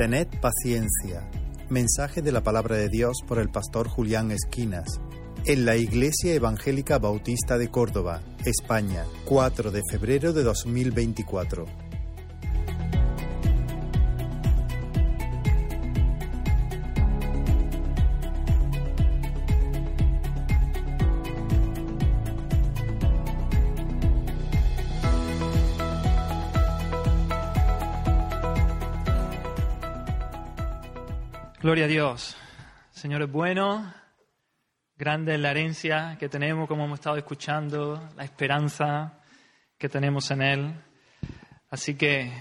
Tened paciencia. Mensaje de la palabra de Dios por el pastor Julián Esquinas. En la Iglesia Evangélica Bautista de Córdoba, España, 4 de febrero de 2024. Gloria a Dios. Señor es bueno, grande es la herencia que tenemos, como hemos estado escuchando, la esperanza que tenemos en Él. Así que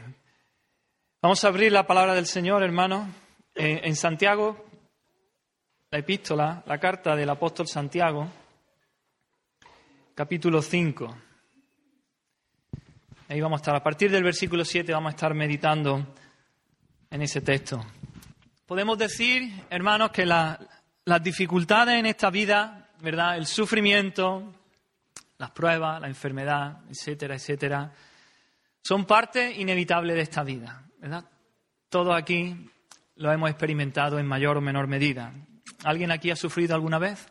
vamos a abrir la palabra del Señor, hermano. En, en Santiago, la epístola, la carta del apóstol Santiago, capítulo 5. Ahí vamos a estar. A partir del versículo 7 vamos a estar meditando en ese texto. Podemos decir, hermanos, que la- las dificultades en esta vida, ¿verdad? El sufrimiento, las pruebas, la enfermedad, etcétera, etcétera, son parte inevitable de esta vida, ¿verdad? Todos aquí lo hemos experimentado en mayor o menor medida. ¿Alguien aquí ha sufrido alguna vez?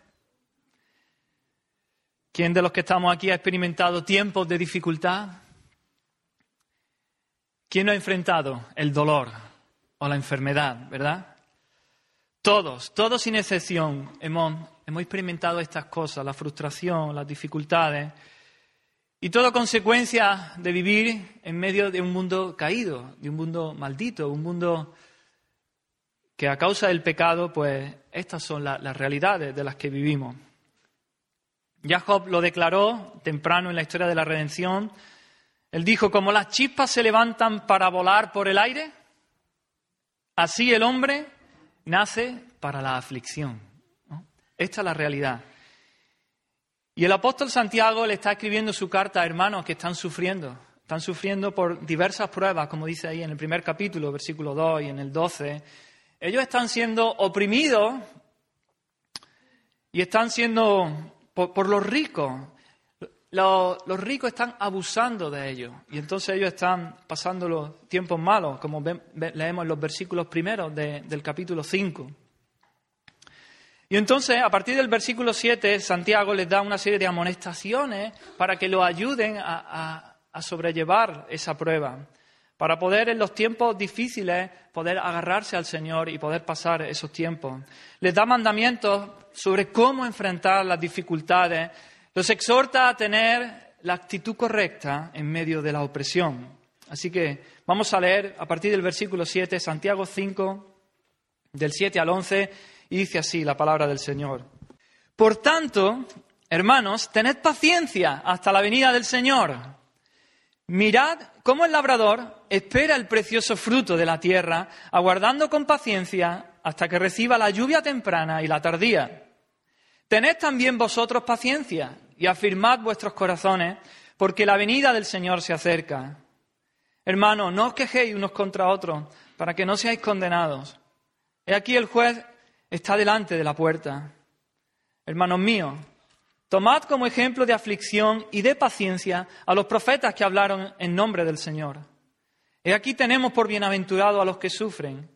¿Quién de los que estamos aquí ha experimentado tiempos de dificultad? ¿Quién no ha enfrentado el dolor o la enfermedad, verdad? Todos, todos sin excepción, hemos, hemos experimentado estas cosas, la frustración, las dificultades, y todo consecuencia de vivir en medio de un mundo caído, de un mundo maldito, un mundo que a causa del pecado, pues estas son la- las realidades de las que vivimos. Ya Job lo declaró temprano en la historia de la redención. Él dijo, como las chispas se levantan para volar por el aire, así el hombre nace para la aflicción. Esta es la realidad. Y el apóstol Santiago le está escribiendo su carta a hermanos que están sufriendo. Están sufriendo por diversas pruebas, como dice ahí en el primer capítulo, versículo 2 y en el 12. Ellos están siendo oprimidos y están siendo por los ricos. Los, ricos están abusando de ellos y entonces ellos están pasando los tiempos malos, como leemos en los versículos primeros de- del capítulo 5. Y entonces, a partir del versículo 7, Santiago les da una serie de amonestaciones para que lo ayuden a- a sobrellevar esa prueba, para poder en los tiempos difíciles poder agarrarse al Señor y poder pasar esos tiempos. Les da mandamientos sobre cómo enfrentar las dificultades, los exhorta a tener la actitud correcta en medio de la opresión. Así que vamos a leer a partir del versículo 7, Santiago 5, del 7 al 11, y dice así la palabra del Señor. Por tanto, hermanos, tened paciencia hasta la venida del Señor. Mirad cómo el labrador espera el precioso fruto de la tierra, aguardando con paciencia hasta que reciba la lluvia temprana y la tardía. Tened también vosotros paciencia y afirmad vuestros corazones, porque la venida del Señor se acerca. Hermanos, no os quejéis unos contra otros, para que no seáis condenados. He aquí el juez está delante de la puerta. Hermanos míos, tomad como ejemplo de aflicción y de paciencia a los profetas que hablaron en nombre del Señor. He aquí tenemos por bienaventurado a los que sufren.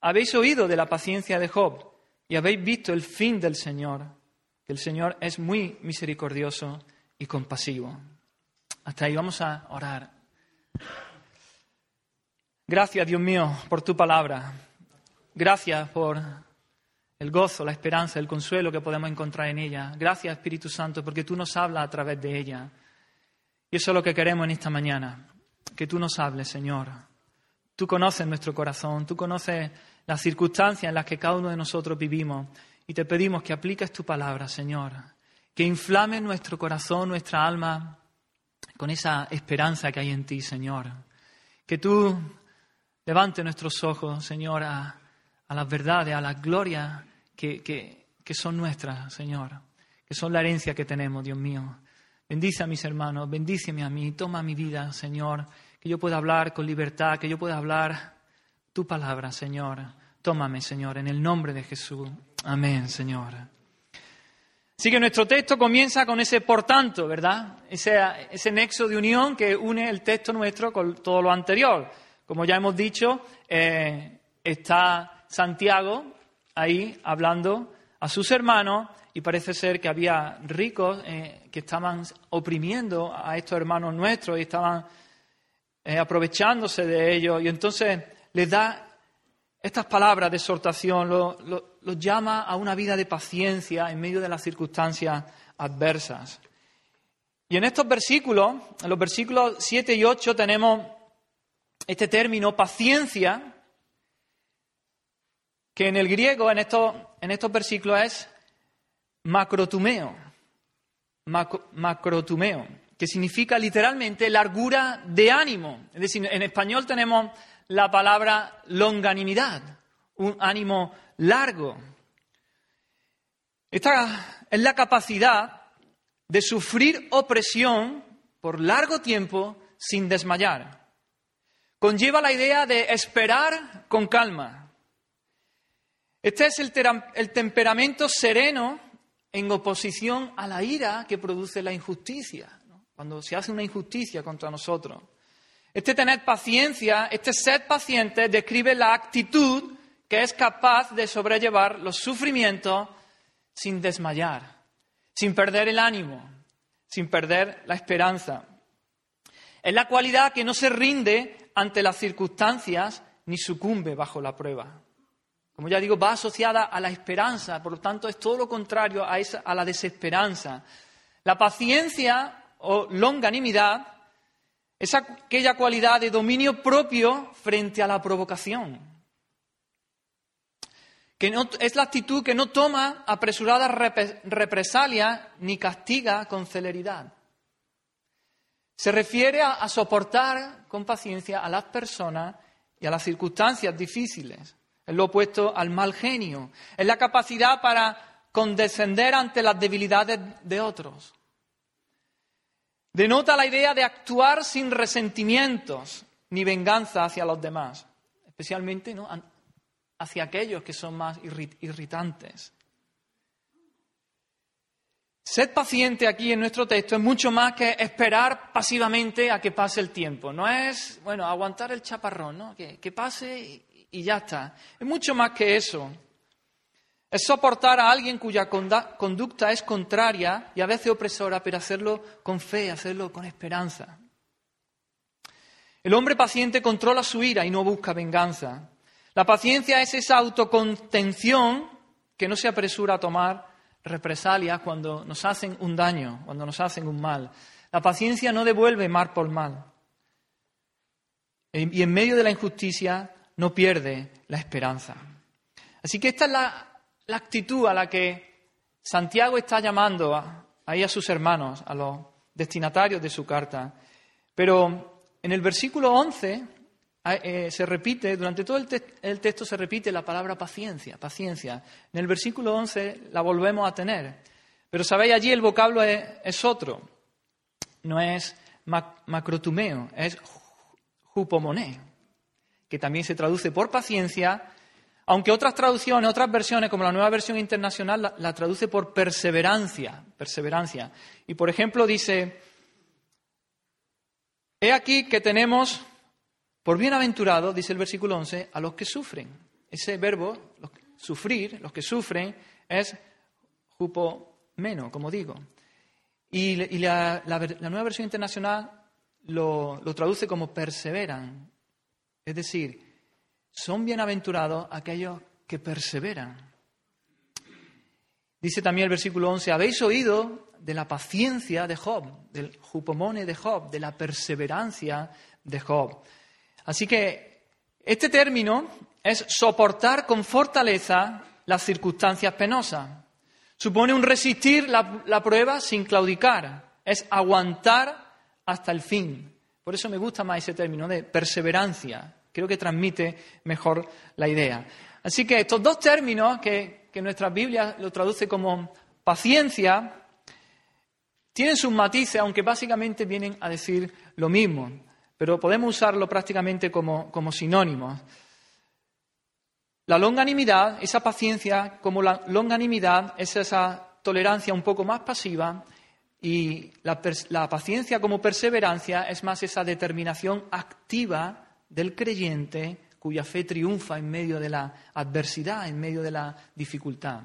Habéis oído de la paciencia de Job y habéis visto el fin del Señor, que el Señor es muy misericordioso y compasivo. Hasta ahí vamos a orar. Gracias, Dios mío, por tu palabra. Gracias por el gozo, la esperanza, el consuelo que podemos encontrar en ella. Gracias, Espíritu Santo, porque tú nos hablas a través de ella. Y eso es lo que queremos en esta mañana, que tú nos hables, Señor. Tú conoces nuestro corazón, tú conoces las circunstancias en las que cada uno de nosotros vivimos y te pedimos que apliques tu palabra, Señor, que inflame nuestro corazón, nuestra alma con esa esperanza que hay en ti, Señor. Que tú levante nuestros ojos, Señor, a, a las verdades, a las glorias que, que- que son nuestras, Señor, que son la herencia que tenemos, Dios mío. Bendice a mis hermanos, bendíceme a mí, toma mi vida, Señor, que yo pueda hablar con libertad, que yo pueda hablar tu palabra, Señor. Tómame, Señor, en el nombre de Jesús. Amén, Señor. Así que nuestro texto comienza con ese por tanto, ¿verdad? Ese, ese nexo de unión que une el texto nuestro con todo lo anterior. Como ya hemos dicho, eh, está Santiago ahí hablando a sus hermanos y parece ser que había ricos eh, que estaban oprimiendo a estos hermanos nuestros y estaban eh, aprovechándose de ellos. Y entonces les da estas palabras de exhortación, los llama a una vida de paciencia en medio de las circunstancias adversas. Y en estos versículos, en los versículos 7 y 8, tenemos este término paciencia, que en el griego, en estos, en estos versículos, es macrotumeo, macrotumeo, que significa literalmente largura de ánimo. Es decir, en español tenemos la palabra longanimidad, un ánimo largo. Esta es la capacidad de sufrir opresión por largo tiempo sin desmayar. Conlleva la idea de esperar con calma. Este es el, el temperamento sereno en oposición a la ira que produce la injusticia, cuando se hace una injusticia contra nosotros. Este tener paciencia, este ser paciente, describe la actitud que es capaz de sobrellevar los sufrimientos sin desmayar, sin perder el ánimo, sin perder la esperanza. Es la cualidad que no se rinde ante las circunstancias ni sucumbe bajo la prueba. Como ya digo, va asociada a la esperanza, por lo tanto es todo lo contrario a, a la desesperanza. La paciencia o longanimidad es aquella cualidad de dominio propio frente a la provocación. Que es la actitud que no toma apresuradas represalias ni castiga con celeridad. Se refiere a soportar con paciencia a las personas y a las circunstancias difíciles. Es lo opuesto al mal genio. Es la capacidad para condescender ante las debilidades de otros. Denota la idea de actuar sin resentimientos ni venganza hacia los demás, especialmente ¿no? hacia aquellos que son más irritantes. Ser paciente aquí en nuestro texto es mucho más que esperar pasivamente a que pase el tiempo. No es, bueno, aguantar el chaparrón, ¿no? Que, que pase y ya está. Es mucho más que eso. Es soportar a alguien cuya conducta es contraria y a veces opresora, pero hacerlo con fe, hacerlo con esperanza. El hombre paciente controla su ira y no busca venganza. La paciencia es esa autocontención que no se apresura a tomar represalias cuando nos hacen un daño, cuando nos hacen un mal. La paciencia no devuelve mal por mal. Y en medio de la injusticia no pierde la esperanza. Así que esta es la, actitud a la que Santiago está llamando a, ahí a sus hermanos, a los destinatarios de su carta. Pero en el versículo 11 eh, se repite, durante todo el, texto se repite la palabra paciencia, paciencia. En el versículo 11 la volvemos a tener. Pero sabéis, allí el vocablo es, otro. No es macrotumeo, es jupomoné que también se traduce por paciencia, aunque otras traducciones, otras versiones, como la nueva versión internacional, la, traduce por perseverancia, perseverancia. Y por ejemplo dice, he aquí que tenemos por bienaventurado, dice el versículo 11, a los que sufren. Ese verbo, sufrir, los que sufren, es jupomeno, como digo. Y, la, nueva versión internacional lo, lo traduce como perseveran, es decir, son bienaventurados aquellos que perseveran. Dice también el versículo 11, habéis oído de la paciencia de Job, del jupomone de Job, de la perseverancia de Job. Así que este término es soportar con fortaleza las circunstancias penosas. Supone un resistir la, la prueba sin claudicar, es aguantar hasta el fin. Por eso me gusta más ese término de perseverancia. Creo que transmite mejor la idea. Así que estos dos términos que, nuestra Biblia lo traduce como paciencia, tienen sus matices, aunque básicamente vienen a decir lo mismo, pero podemos usarlo prácticamente como, como sinónimos. La longanimidad, esa paciencia como la longanimidad es esa tolerancia un poco más pasiva y la, paciencia como perseverancia es más esa determinación activa del creyente cuya fe triunfa en medio de la adversidad, en medio de la dificultad.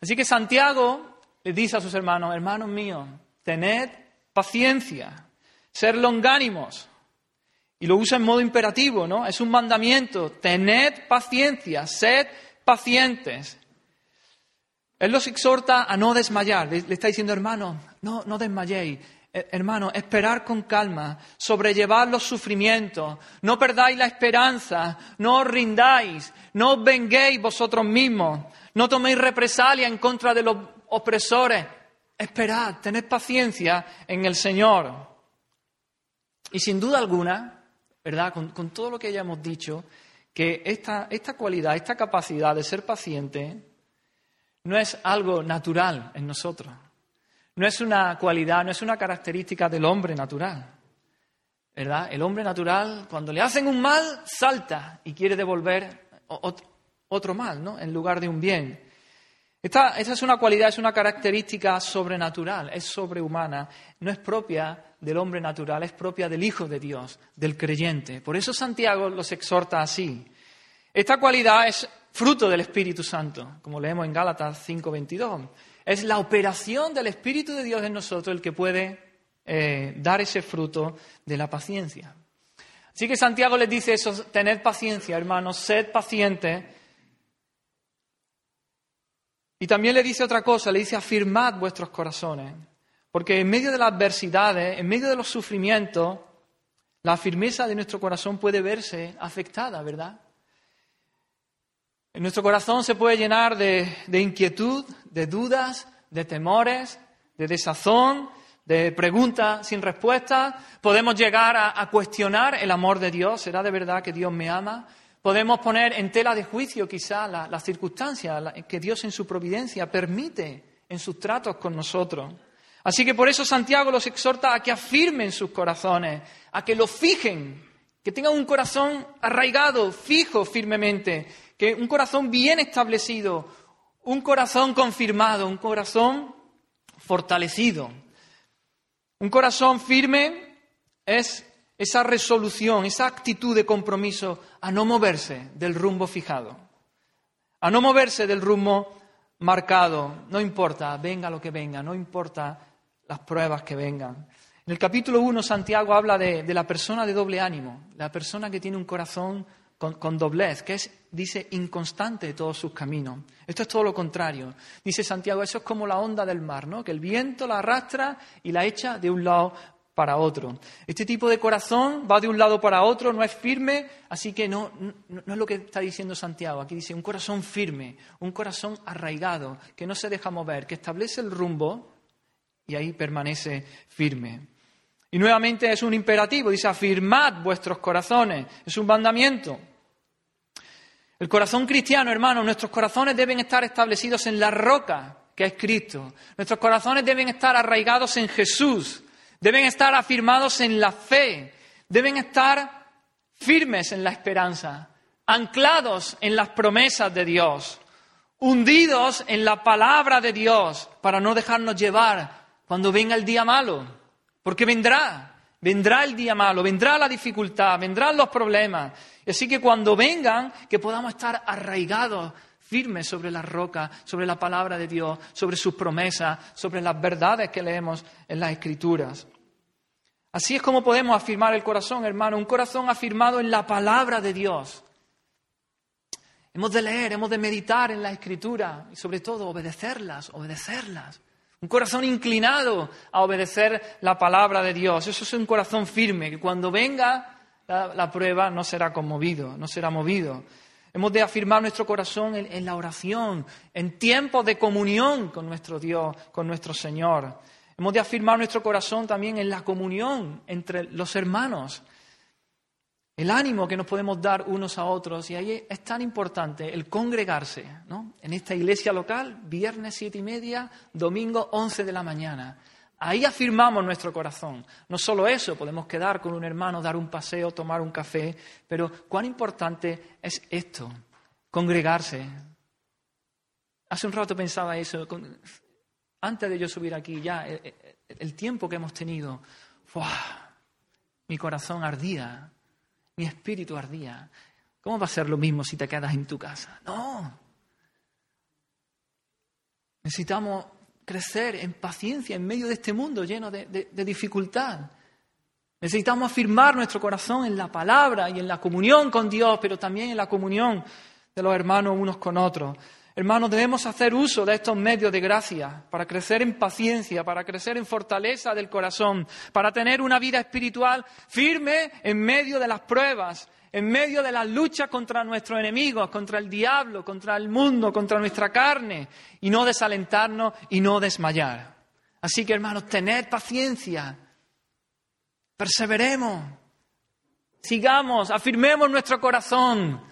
Así que Santiago le dice a sus hermanos, hermanos míos, tened paciencia, ser longánimos. Y lo usa en modo imperativo, ¿no? Es un mandamiento, tened paciencia, sed pacientes. Él los exhorta a no desmayar. Le, está diciendo, hermano, no, no desmayéis. Eh, hermano, esperar con calma, sobrellevar los sufrimientos, no perdáis la esperanza, no os rindáis, no os venguéis vosotros mismos, no toméis represalia en contra de los opresores. Esperad, tened paciencia en el Señor. Y sin duda alguna, ¿verdad? Con, con todo lo que ya hemos dicho, que esta, esta cualidad, esta capacidad de ser paciente, no es algo natural en nosotros. No es una cualidad, no es una característica del hombre natural. ¿Verdad? El hombre natural, cuando le hacen un mal, salta y quiere devolver otro mal, ¿no? En lugar de un bien. Esta, es una cualidad, es una característica sobrenatural, es sobrehumana, no es propia del hombre natural, es propia del Hijo de Dios, del creyente. Por eso Santiago los exhorta así. Esta cualidad es fruto del Espíritu Santo, como leemos en Gálatas 5:22. Es la operación del Espíritu de Dios en nosotros el que puede eh, dar ese fruto de la paciencia. Así que Santiago les dice eso, tened paciencia, hermanos, sed pacientes. Y también le dice otra cosa, le dice afirmad vuestros corazones. Porque en medio de las adversidades, en medio de los sufrimientos, la firmeza de nuestro corazón puede verse afectada, ¿verdad? Nuestro corazón se puede llenar de, inquietud, de dudas, de temores, de desazón, de preguntas sin respuesta. Podemos llegar a, cuestionar el amor de Dios. ¿Será de verdad que Dios me ama? Podemos poner en tela de juicio quizá las la circunstancias que Dios en su providencia permite en sus tratos con nosotros. Así que por eso Santiago los exhorta a que afirmen sus corazones, a que lo fijen, que tengan un corazón arraigado, fijo firmemente, que un corazón bien establecido, un corazón confirmado, un corazón fortalecido. Un corazón firme es esa resolución, esa actitud de compromiso a no moverse del rumbo fijado, a no moverse del rumbo marcado, no importa, venga lo que venga, no importa las pruebas que vengan. En el capítulo 1 Santiago habla de, de la persona de doble ánimo, la persona que tiene un corazón con, doblez, que es, dice, inconstante de todos sus caminos. Esto es todo lo contrario. Dice Santiago, eso es como la onda del mar, ¿no? Que el viento la arrastra y la echa de un lado para otro. Este tipo de corazón va de un lado para otro, no es firme, así que no, no, no, es lo que está diciendo Santiago. Aquí dice un corazón firme, un corazón arraigado, que no se deja mover, que establece el rumbo y ahí permanece firme. Y nuevamente es un imperativo, dice afirmad vuestros corazones, es un mandamiento. El corazón cristiano, hermano, nuestros corazones deben estar establecidos en la roca que es Cristo. Nuestros corazones deben estar arraigados en Jesús. Deben estar afirmados en la fe. Deben estar firmes en la esperanza. Anclados en las promesas de Dios. Hundidos en la palabra de Dios para no dejarnos llevar cuando venga el día malo. Porque vendrá. Vendrá el día malo, vendrá la dificultad, vendrán los problemas. Así que cuando vengan, que podamos estar arraigados, firmes sobre la roca, sobre la palabra de Dios, sobre sus promesas, sobre las verdades que leemos en las Escrituras. Así es como podemos afirmar el corazón, hermano, un corazón afirmado en la palabra de Dios. Hemos de leer, hemos de meditar en la Escritura y sobre todo obedecerlas, obedecerlas. Un corazón inclinado a obedecer la palabra de Dios. Eso es un corazón firme, que cuando venga la, prueba no será conmovido, no será movido. Hemos de afirmar nuestro corazón en, en la oración, en tiempos de comunión con nuestro Dios, con nuestro Señor. Hemos de afirmar nuestro corazón también en la comunión entre los hermanos el ánimo que nos podemos dar unos a otros. Y ahí es tan importante el congregarse, ¿no? En esta iglesia local, viernes siete y media, domingo once de la mañana. Ahí afirmamos nuestro corazón. No solo eso, podemos quedar con un hermano, dar un paseo, tomar un café, pero cuán importante es esto, congregarse. Hace un rato pensaba eso, antes de yo subir aquí ya, el, tiempo que hemos tenido, mi corazón ardía mi espíritu ardía. ¿Cómo va a ser lo mismo si te quedas en tu casa? No. Necesitamos crecer en paciencia en medio de este mundo lleno de, de dificultad. Necesitamos afirmar nuestro corazón en la palabra y en la comunión con Dios, pero también en la comunión de los hermanos unos con otros. Hermanos, debemos hacer uso de estos medios de gracia para crecer en paciencia, para crecer en fortaleza del corazón, para tener una vida espiritual firme en medio de las pruebas, en medio de las luchas contra nuestros enemigos, contra el diablo, contra el mundo, contra nuestra carne, y no desalentarnos y no desmayar. Así que, hermanos, tened paciencia, perseveremos, sigamos, afirmemos nuestro corazón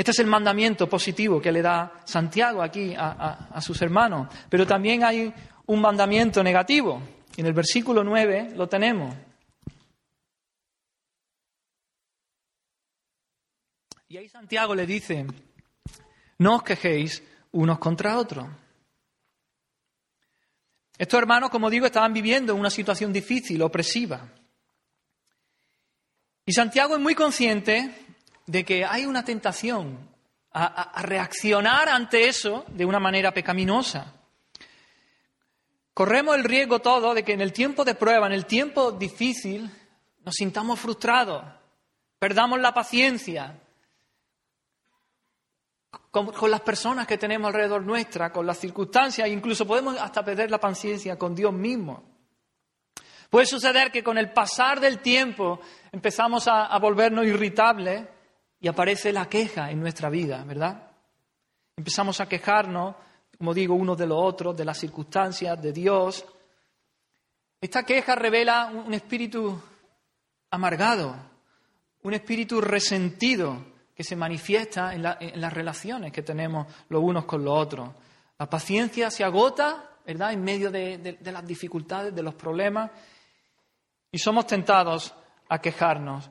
este es el mandamiento positivo que le da Santiago aquí a, sus hermanos. Pero también hay un mandamiento negativo. En el versículo 9 lo tenemos. Y ahí Santiago le dice, no os quejéis unos contra otros. Estos hermanos, como digo, estaban viviendo en una situación difícil, opresiva. Y Santiago es muy consciente de que hay una tentación a, reaccionar ante eso de una manera pecaminosa. Corremos el riesgo todo de que en el tiempo de prueba, en el tiempo difícil, nos sintamos frustrados, perdamos la paciencia con, las personas que tenemos alrededor nuestra, con las circunstancias, incluso podemos hasta perder la paciencia con Dios mismo. Puede suceder que con el pasar del tiempo empezamos a, a volvernos irritables y aparece la queja en nuestra vida, ¿verdad? Empezamos a quejarnos, como digo, unos de los otros, de las circunstancias, de Dios. Esta queja revela un espíritu amargado, un espíritu resentido que se manifiesta en, las relaciones que tenemos los unos con los otros. La paciencia se agota, ¿verdad?, en medio de las dificultades, de los problemas, y somos tentados a quejarnos.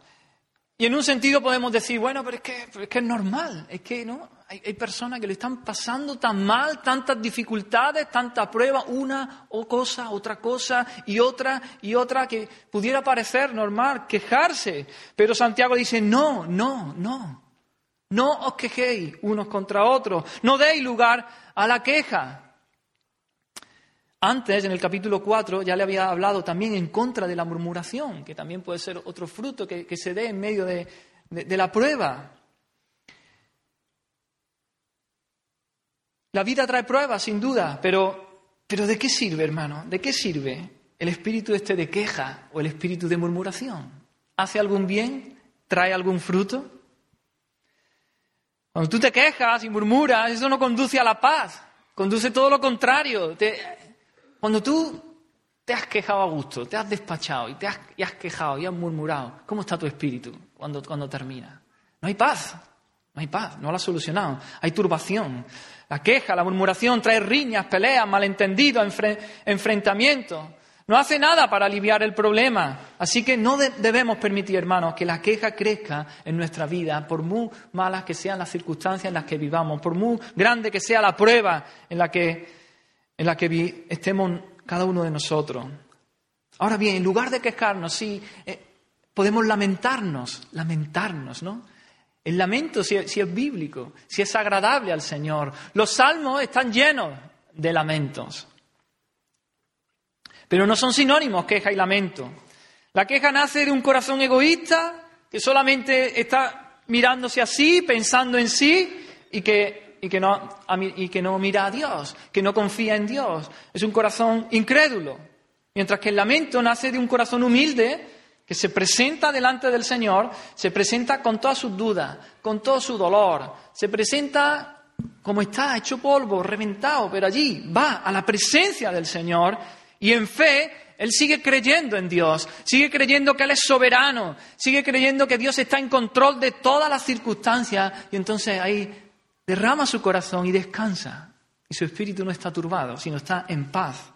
Y en un sentido podemos decir, bueno, pero es que es, normal, es que no, hay, personas que le están pasando tan mal, tantas dificultades, tanta prueba, una o cosa, otra cosa y otra y otra, que pudiera parecer normal quejarse. Pero Santiago dice, no, no, no, no os quejéis unos contra otros, no deis lugar a la queja. Antes, en el capítulo 4, ya le había hablado también en contra de la murmuración, que también puede ser otro fruto que, se dé en medio de, la prueba. La vida trae pruebas, sin duda, pero, pero ¿de qué sirve, hermano? ¿De qué sirve el espíritu este de queja o el espíritu de murmuración? ¿Hace algún bien? ¿Trae algún fruto? Cuando tú te quejas y murmuras, eso no conduce a la paz, conduce todo lo contrario. Cuando tú te has quejado a gusto, te has despachado y te has, y has quejado y has murmurado, ¿cómo está tu espíritu cuando, cuando termina? No hay paz, no hay paz, no lo has solucionado. Hay turbación. La queja, la murmuración trae riñas, peleas, malentendidos, enfrentamientos. No hace nada para aliviar el problema. Así que no debemos permitir, hermanos, que la queja crezca en nuestra vida, por muy malas que sean las circunstancias en las que vivamos, por muy grande que sea la prueba en la que en la que estemos cada uno de nosotros. Ahora bien, en lugar de quejarnos, sí, eh, podemos lamentarnos, lamentarnos, ¿no? El lamento, si, si es bíblico, si es agradable al Señor. Los salmos están llenos de lamentos. Pero no son sinónimos queja y lamento. La queja nace de un corazón egoísta que solamente está mirándose así, pensando en sí y que y que, no, y que no mira a Dios, que no confía en Dios. Es un corazón incrédulo. Mientras que el lamento nace de un corazón humilde que se presenta delante del Señor, se presenta con todas sus dudas, con todo su dolor, se presenta como está, hecho polvo, reventado, pero allí va a la presencia del Señor y en fe él sigue creyendo en Dios, sigue creyendo que Él es soberano, sigue creyendo que Dios está en control de todas las circunstancias y entonces ahí derrama su corazón y descansa. Y su espíritu no está turbado, sino está en paz.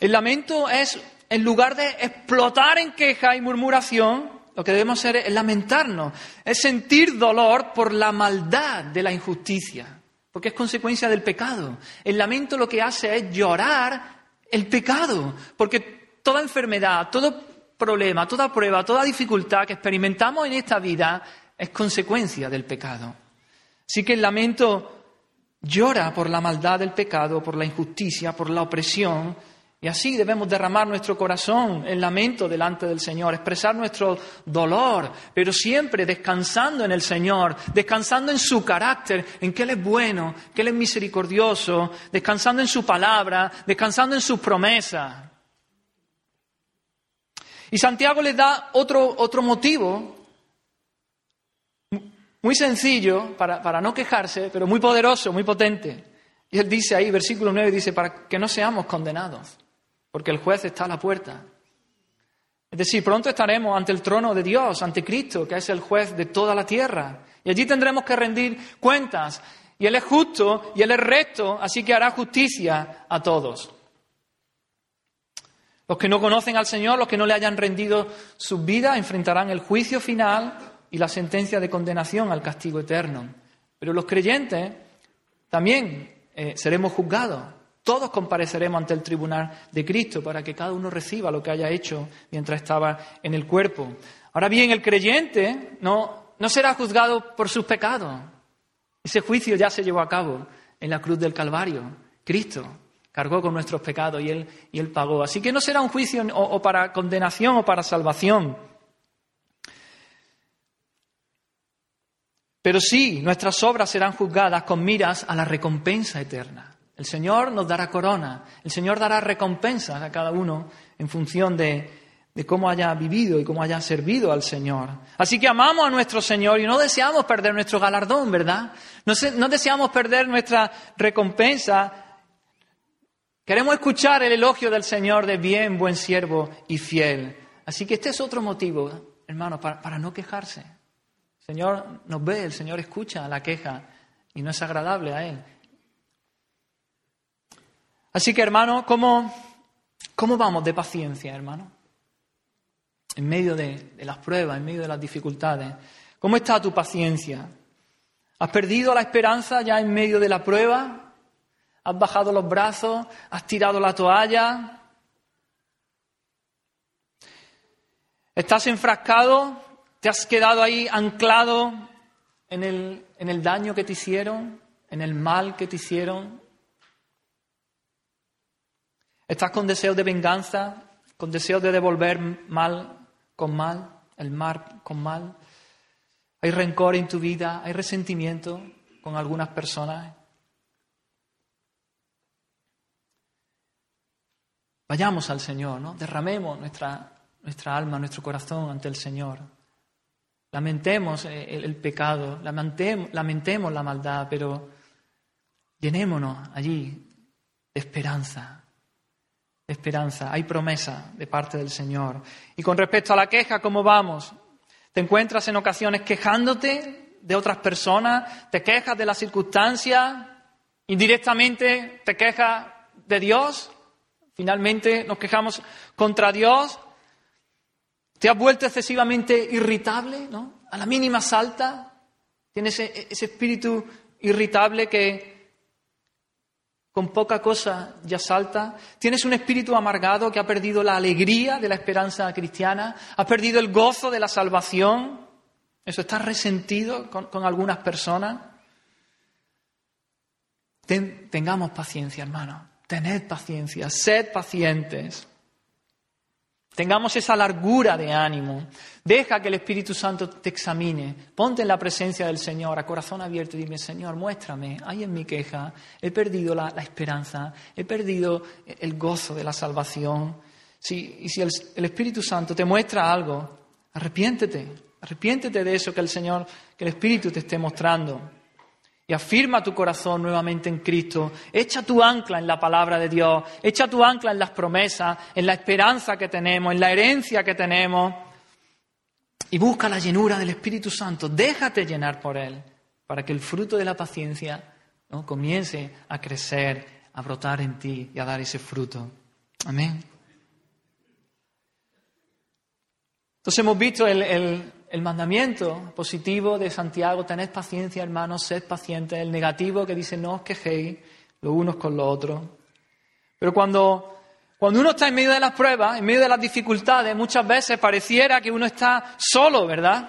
El lamento es, en lugar de explotar en queja y murmuración, lo que debemos hacer es lamentarnos, es sentir dolor por la maldad de la injusticia, porque es consecuencia del pecado. El lamento lo que hace es llorar el pecado, porque toda enfermedad, todo problema, toda prueba, toda dificultad que experimentamos en esta vida es consecuencia del pecado. Así que el lamento llora por la maldad del pecado, por la injusticia, por la opresión, y así debemos derramar nuestro corazón en lamento delante del Señor, expresar nuestro dolor, pero siempre descansando en el Señor, descansando en su carácter, en que Él es bueno, que Él es misericordioso, descansando en su palabra, descansando en sus promesas. Y Santiago les da otro, otro motivo, muy sencillo, para, para no quejarse, pero muy poderoso, muy potente. Y él dice ahí, versículo 9, dice, para que no seamos condenados porque el juez está a la puerta. Es decir, pronto estaremos ante el trono de Dios, ante Cristo, que es el juez de toda la tierra. Y allí tendremos que rendir cuentas. Y Él es justo y Él es recto, así que hará justicia a todos. Los que no conocen al Señor, los que no le hayan rendido su vida, enfrentarán el juicio final y la sentencia de condenación al castigo eterno. Pero los creyentes también eh, seremos juzgados. Todos compareceremos ante el tribunal de Cristo para que cada uno reciba lo que haya hecho mientras estaba en el cuerpo. Ahora bien, el creyente no, no será juzgado por sus pecados. Ese juicio ya se llevó a cabo en la cruz del Calvario. Cristo cargó con nuestros pecados y Él, y él pagó. Así que no será un juicio o para condenación o para salvación. Pero sí, nuestras obras serán juzgadas con miras a la recompensa eterna. El Señor nos dará corona, el Señor dará recompensas a cada uno en función de, cómo haya vivido y cómo haya servido al Señor. Así que amamos a nuestro Señor y no deseamos perder nuestro galardón, ¿verdad? No, deseamos perder nuestra recompensa. Queremos escuchar el elogio del Señor de bien, buen siervo y fiel. Así que este es otro motivo, hermano, para, para no quejarse. El Señor nos ve, el Señor escucha la queja y no es agradable a Él. Así que, hermano, ¿cómo, cómo vamos de paciencia, hermano? En medio de, las pruebas, en medio de las dificultades. ¿Cómo está tu paciencia? ¿Has perdido la esperanza ya en medio de la prueba? ¿Has bajado los brazos? ¿Has tirado la toalla? ¿Estás enfrascado? ¿Te has quedado ahí anclado en el, en el daño que te hicieron? ¿En el mal que te hicieron? ¿Estás con deseo de venganza? ¿Con deseo de devolver mal con mal? ¿El mal con mal? ¿Hay rencor en tu vida? ¿Hay resentimiento con algunas personas? Vayamos al Señor, ¿no? Derramemos nuestra, nuestra alma, nuestro corazón ante el Señor. Lamentemos el, el pecado, lamentemos, lamentemos la maldad, pero llenémonos allí de esperanza, esperanza, hay promesa de parte del Señor. Y con respecto a la queja, ¿cómo vamos? ¿Te encuentras en ocasiones quejándote de otras personas? ¿Te quejas de las circunstancias? ¿Indirectamente te quejas de Dios? Finalmente nos quejamos contra Dios. ¿Te has vuelto excesivamente irritable? ¿no? A la mínima salta. Tienes ese espíritu irritable que con poca cosa ya salta. Tienes un espíritu amargado que ha perdido la alegría de la esperanza cristiana, ha perdido el gozo de la salvación. Eso está resentido con, algunas personas. tengamos paciencia, hermano. Tened paciencia, sed pacientes. Tengamos esa largura de ánimo. Deja que el Espíritu Santo te examine. Ponte en la presencia del Señor a corazón abierto y dime, Señor, muéstrame. Hay en mi queja. He perdido la, esperanza. He perdido el gozo de la salvación. y si el, el Espíritu Santo te muestra algo, arrepiéntete. Arrepiéntete de eso que el Señor, que el Espíritu te esté mostrando y afirma tu corazón nuevamente en Cristo. Echa tu ancla en la palabra de Dios, echa tu ancla en las promesas, en la esperanza que tenemos, en la herencia que tenemos y busca la llenura del Espíritu Santo. Déjate llenar por Él para que el fruto de la paciencia ¿no? comience a crecer, a brotar en ti y a dar ese fruto. Amén. Entonces hemos visto el, el mandamiento positivo de Santiago, tened paciencia, hermanos, sed pacientes. El negativo que dice, no os quejéis los unos con los otros. Pero cuando, Cuando uno está en medio de las pruebas, en medio de las dificultades, muchas veces pareciera que uno está solo, ¿verdad?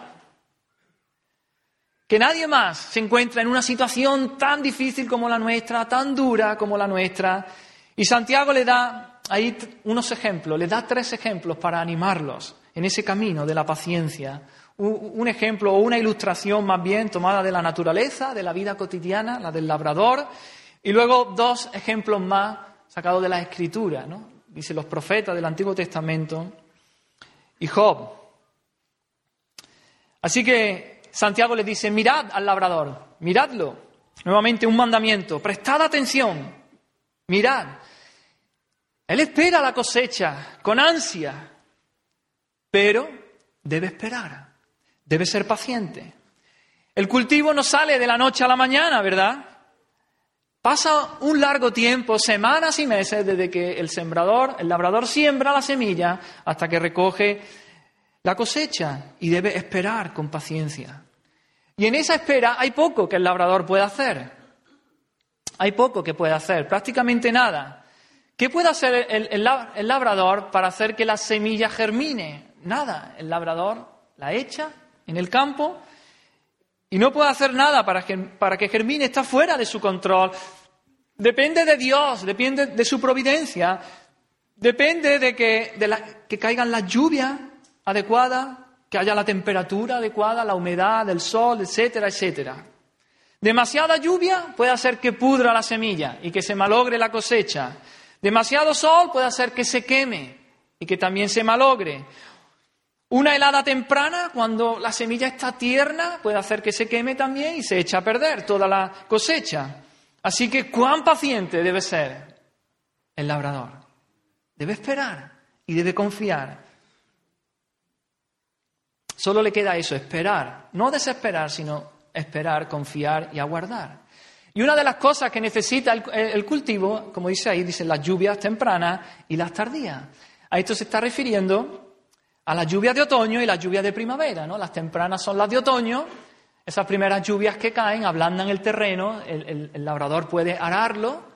Que nadie más se encuentra en una situación tan difícil como la nuestra, tan dura como la nuestra. Y Santiago le da ahí unos ejemplos, le da tres ejemplos para animarlos en ese camino de la paciencia. Un ejemplo o una ilustración más bien tomada de la naturaleza, de la vida cotidiana, la del labrador, y luego dos ejemplos más sacados de la escritura, ¿no? dice los profetas del Antiguo Testamento, y Job. Así que Santiago le dice, mirad al labrador, miradlo. Nuevamente un mandamiento, prestad atención, mirad. Él espera la cosecha con ansia, pero debe esperar, debe ser paciente. El cultivo no sale de la noche a la mañana, ¿verdad? Pasa un largo tiempo, semanas y meses, desde que el sembrador, el labrador siembra la semilla hasta que recoge la cosecha y debe esperar con paciencia. Y en esa espera hay poco que el labrador pueda hacer. Hay poco que puede hacer, prácticamente nada. ¿Qué puede hacer el, labrador para hacer que la semilla germine? Nada. El labrador la echa en el campo y no puede hacer nada para que, para que germine, está fuera de su control. Depende de Dios, depende de su providencia, depende de que, de que caigan las lluvias adecuadas, que haya la temperatura adecuada, la humedad del sol, etcétera, etcétera. Demasiada lluvia puede hacer que pudra la semilla y que se malogre la cosecha. Demasiado sol puede hacer que se queme y que también se malogre. Una helada temprana, cuando la semilla está tierna, puede hacer que se queme también y se echa a perder toda la cosecha. Así que, ¿cuán paciente debe ser el labrador? Debe esperar y debe confiar. Solo le queda eso, esperar. No desesperar, sino esperar, confiar y aguardar. Y una de las cosas que necesita el, cultivo, como dice ahí, dice las lluvias tempranas y las tardías. A esto se está refiriendo a las lluvias de otoño y las lluvias de primavera, ¿no? Las tempranas son las de otoño, esas primeras lluvias que caen ablandan el terreno, el, labrador puede ararlo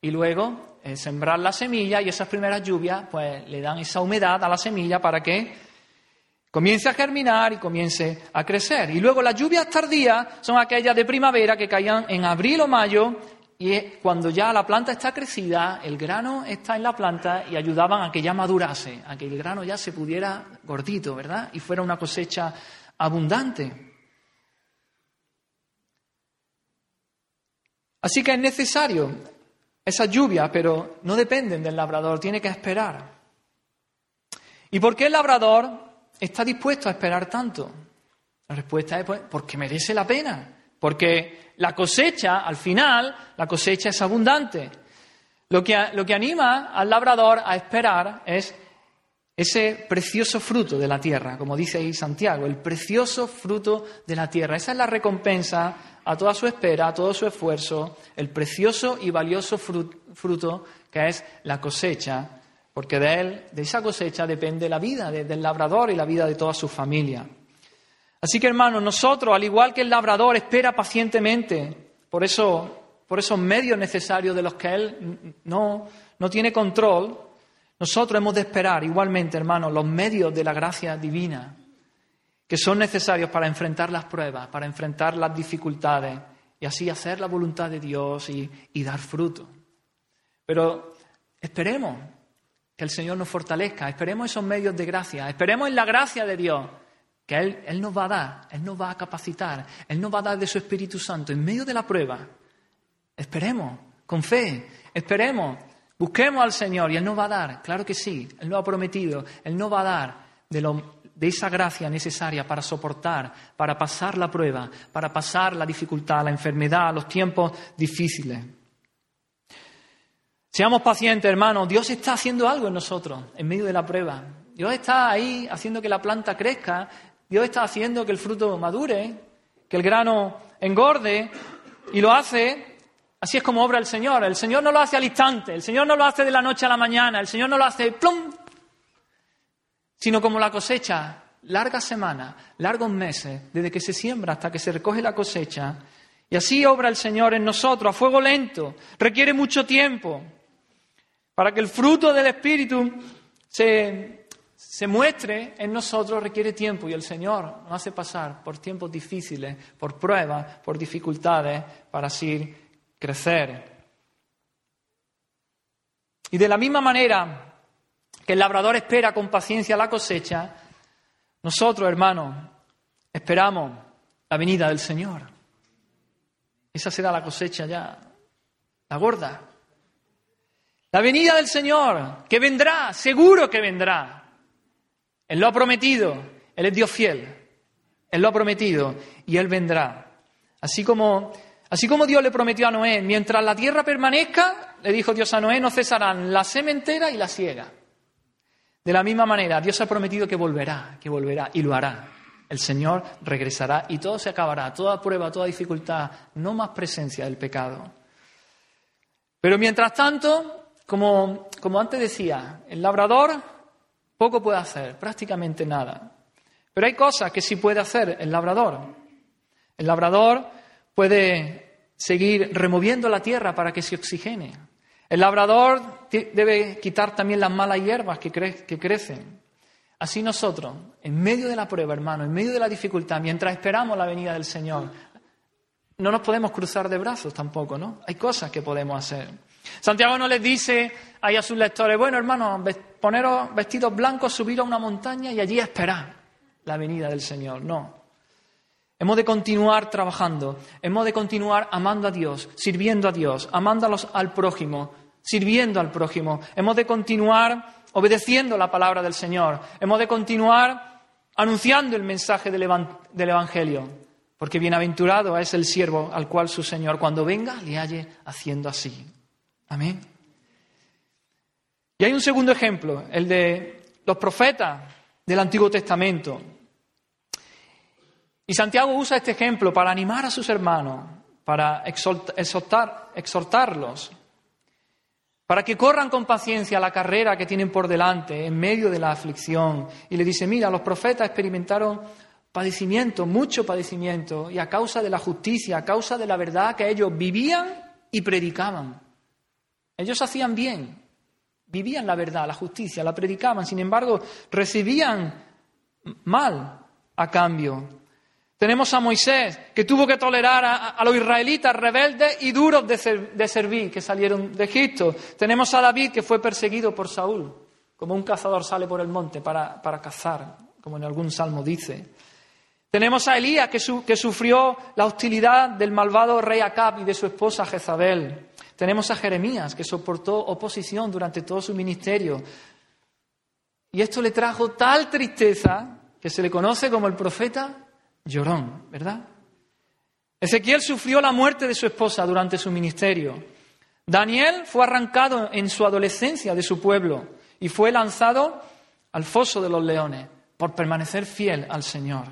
y luego eh, sembrar la semilla y esas primeras lluvias pues le dan esa humedad a la semilla para que comience a germinar y comience a crecer. Y luego las lluvias tardías son aquellas de primavera que caían en abril o mayo y cuando ya la planta está crecida, el grano está en la planta y ayudaban a que ya madurase, a que el grano ya se pudiera gordito, ¿verdad? Y fuera una cosecha abundante. Así que es necesario esa lluvia, pero no dependen del labrador, tiene que esperar. ¿Y por qué el labrador está dispuesto a esperar tanto? La respuesta es pues, porque merece la pena, porque la cosecha, al final, la cosecha es abundante. Lo que, lo que anima al labrador a esperar es ese precioso fruto de la tierra, como dice ahí Santiago, el precioso fruto de la tierra. Esa es la recompensa a toda su espera, a todo su esfuerzo, el precioso y valioso fruto que es la cosecha, porque de él, de esa cosecha depende la vida del labrador y la vida de toda su familia. Así que hermanos, nosotros, al igual que el labrador, espera pacientemente por, eso, por esos medios necesarios de los que él no, no tiene control, nosotros hemos de esperar igualmente, hermanos, los medios de la gracia divina que son necesarios para enfrentar las pruebas, para enfrentar las dificultades y así hacer la voluntad de Dios y, y dar fruto. Pero esperemos que el Señor nos fortalezca, esperemos esos medios de gracia, esperemos en la gracia de Dios que él, él nos va a dar, Él nos va a capacitar, Él nos va a dar de su Espíritu Santo en medio de la prueba. Esperemos, con fe, esperemos, busquemos al Señor y Él nos va a dar, claro que sí, Él nos ha prometido, Él nos va a dar de, lo, de esa gracia necesaria para soportar, para pasar la prueba, para pasar la dificultad, la enfermedad, los tiempos difíciles. Seamos pacientes, hermanos. Dios está haciendo algo en nosotros, en medio de la prueba. Dios está ahí haciendo que la planta crezca, Dios está haciendo que el fruto madure, que el grano engorde, y lo hace, así es como obra el Señor. El Señor no lo hace al instante, el Señor no lo hace de la noche a la mañana, el Señor no lo hace plum, sino como la cosecha, largas semanas, largos meses, desde que se siembra hasta que se recoge la cosecha. Y así obra el Señor en nosotros, a fuego lento, requiere mucho tiempo. Para que el fruto del Espíritu se, se muestre en nosotros requiere tiempo y el Señor nos hace pasar por tiempos difíciles, por pruebas, por dificultades, para así crecer. Y de la misma manera que el labrador espera con paciencia la cosecha, nosotros, hermanos, esperamos la venida del Señor. Esa será la cosecha ya, la gorda. La venida del Señor, que vendrá, seguro que vendrá. Él lo ha prometido, Él es Dios fiel, Él lo ha prometido y Él vendrá. Así como, así como Dios le prometió a Noé, mientras la tierra permanezca, le dijo Dios a Noé, no cesarán la sementera y la siega. De la misma manera, Dios ha prometido que volverá, que volverá y lo hará. El Señor regresará y todo se acabará, toda prueba, toda dificultad, no más presencia del pecado. Pero mientras tanto, como, como antes decía, el labrador poco puede hacer, prácticamente nada. Pero hay cosas que sí puede hacer el labrador. El labrador puede seguir removiendo la tierra para que se oxigene. El labrador debe quitar también las malas hierbas que, que crecen. Así nosotros, en medio de la prueba, hermano, en medio de la dificultad, mientras esperamos la venida del Señor, no nos podemos cruzar de brazos tampoco, ¿no? Hay cosas que podemos hacer. Santiago no les dice a sus lectores, bueno, hermanos, poneros vestidos blancos, subir a una montaña y allí esperar la venida del Señor. No. Hemos de continuar trabajando, hemos de continuar amando a Dios, sirviendo a Dios, amando al prójimo, sirviendo al prójimo. Hemos de continuar obedeciendo la palabra del Señor. Hemos de continuar anunciando el mensaje del, Evangelio, porque bienaventurado es el siervo al cual su Señor, cuando venga, le halle haciendo así. Amén. Y hay un segundo ejemplo, el de los profetas del Antiguo Testamento. Y Santiago usa este ejemplo para animar a sus hermanos, para exhortar, exhortarlos para que corran con paciencia la carrera que tienen por delante en medio de la aflicción. Y le dice, mira, los profetas experimentaron padecimiento, mucho padecimiento, y a causa de la justicia, a causa de la verdad que ellos vivían y predicaban. Ellos hacían bien, vivían la verdad, la justicia, la predicaban, sin embargo, recibían mal a cambio. Tenemos a Moisés, que tuvo que tolerar a, los israelitas rebeldes y duros de, servir, que salieron de Egipto. Tenemos a David, que fue perseguido por Saúl, como un cazador sale por el monte para, cazar, como en algún salmo dice. Tenemos a Elías, que, que, sufrió la hostilidad del malvado rey Acab y de su esposa Jezabel. Tenemos a Jeremías, que soportó oposición durante todo su ministerio. Y esto le trajo tal tristeza que se le conoce como el profeta llorón, ¿verdad? Ezequiel sufrió la muerte de su esposa durante su ministerio. Daniel fue arrancado en su adolescencia de su pueblo y fue lanzado al foso de los leones por permanecer fiel al Señor.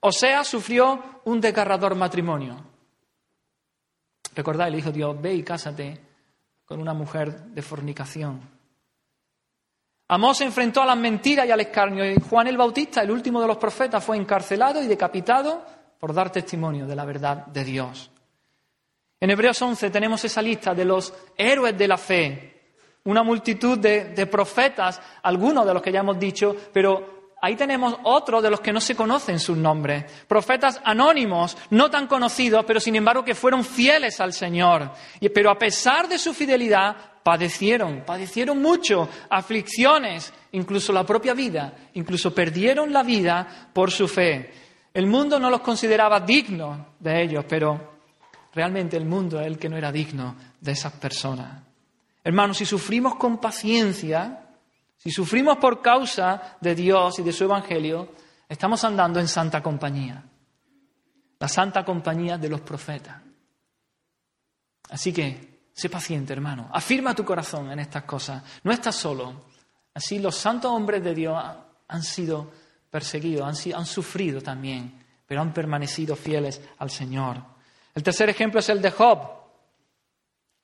Osea sufrió un desgarrador matrimonio. Recordad, le dijo Dios, ve y cásate con una mujer de fornicación. Amós se enfrentó a las mentiras y al escarnio. Y Juan el Bautista, el último de los profetas, fue encarcelado y decapitado por dar testimonio de la verdad de Dios. En Hebreos 11 tenemos esa lista de los héroes de la fe, una multitud de, de profetas, algunos de los que ya hemos dicho, pero ahí tenemos otros de los que no se conocen sus nombres. Profetas anónimos, no tan conocidos, pero sin embargo que fueron fieles al Señor. Pero a pesar de su fidelidad, padecieron, padecieron mucho, aflicciones, incluso la propia vida, incluso perdieron la vida por su fe. El mundo no los consideraba dignos de ellos, pero realmente el mundo es el que no era digno de esas personas. Hermanos, si sufrimos con paciencia, si sufrimos por causa de Dios y de su Evangelio, estamos andando en santa compañía. La santa compañía de los profetas. Así que, sé paciente, hermano. Afirma tu corazón en estas cosas. No estás solo. Así los santos hombres de Dios han sido perseguidos, han, han sufrido también, pero han permanecido fieles al Señor. El tercer ejemplo es el de Job,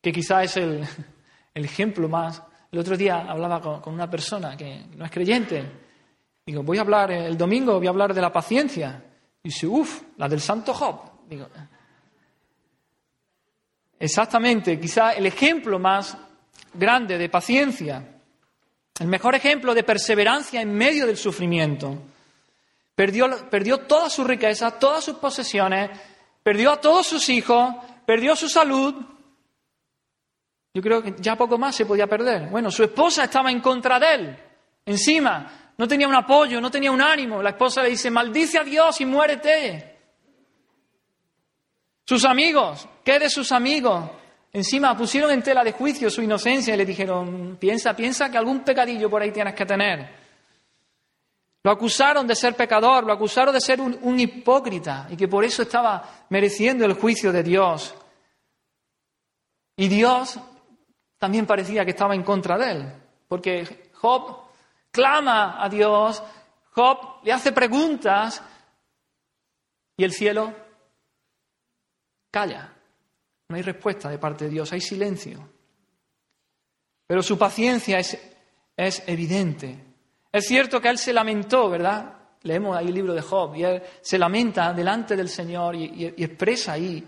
que quizá es el, el ejemplo más el otro día hablaba con, una persona que no es creyente. Digo, voy a hablar, el domingo voy a hablar de la paciencia. Y dice, uff, la del santo Job. Digo, exactamente, quizá el ejemplo más grande de paciencia, el mejor ejemplo de perseverancia en medio del sufrimiento. Perdió, perdió toda su riqueza, todas sus posesiones, perdió a todos sus hijos, perdió su salud. Yo creo que ya poco más se podía perder. Bueno, su esposa estaba en contra de él, encima, no tenía un apoyo, no tenía un ánimo. La esposa le dice, maldice a Dios y muérete. Sus amigos, ¿qué de sus amigos? Encima pusieron en tela de juicio su inocencia y le dijeron, piensa, piensa que algún pecadillo por ahí tienes que tener. Lo acusaron de ser pecador, lo acusaron de ser un, hipócrita y que por eso estaba mereciendo el juicio de Dios. Y Dios también parecía que estaba en contra de él, porque Job clama a Dios, Job le hace preguntas y el cielo calla. No hay respuesta de parte de Dios, hay silencio. Pero su paciencia es, es evidente. Es cierto que él se lamentó, ¿verdad? Leemos ahí el libro de Job y él se lamenta delante del Señor y, expresa ahí,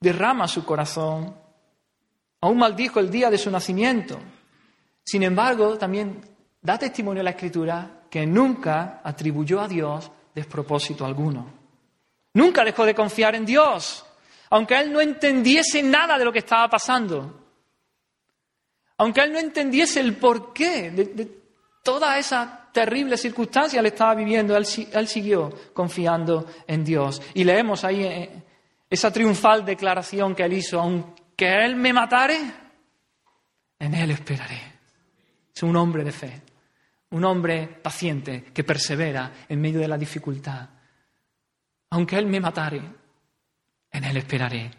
derrama su corazón. Aún maldijo el día de su nacimiento. Sin embargo, también da testimonio la Escritura que nunca atribuyó a Dios despropósito alguno. Nunca dejó de confiar en Dios aunque él no entendiese nada de lo que estaba pasando, aunque él no entendiese el porqué de, toda esa terrible circunstancia que estaba viviendo, él, siguió confiando en Dios. Y leemos ahí eh, esa triunfal declaración que él hizo, aunque él me matare, en él esperaré. Es un hombre de fe, un hombre paciente que persevera en medio de la dificultad. Aunque él me matare, en Él esperaré.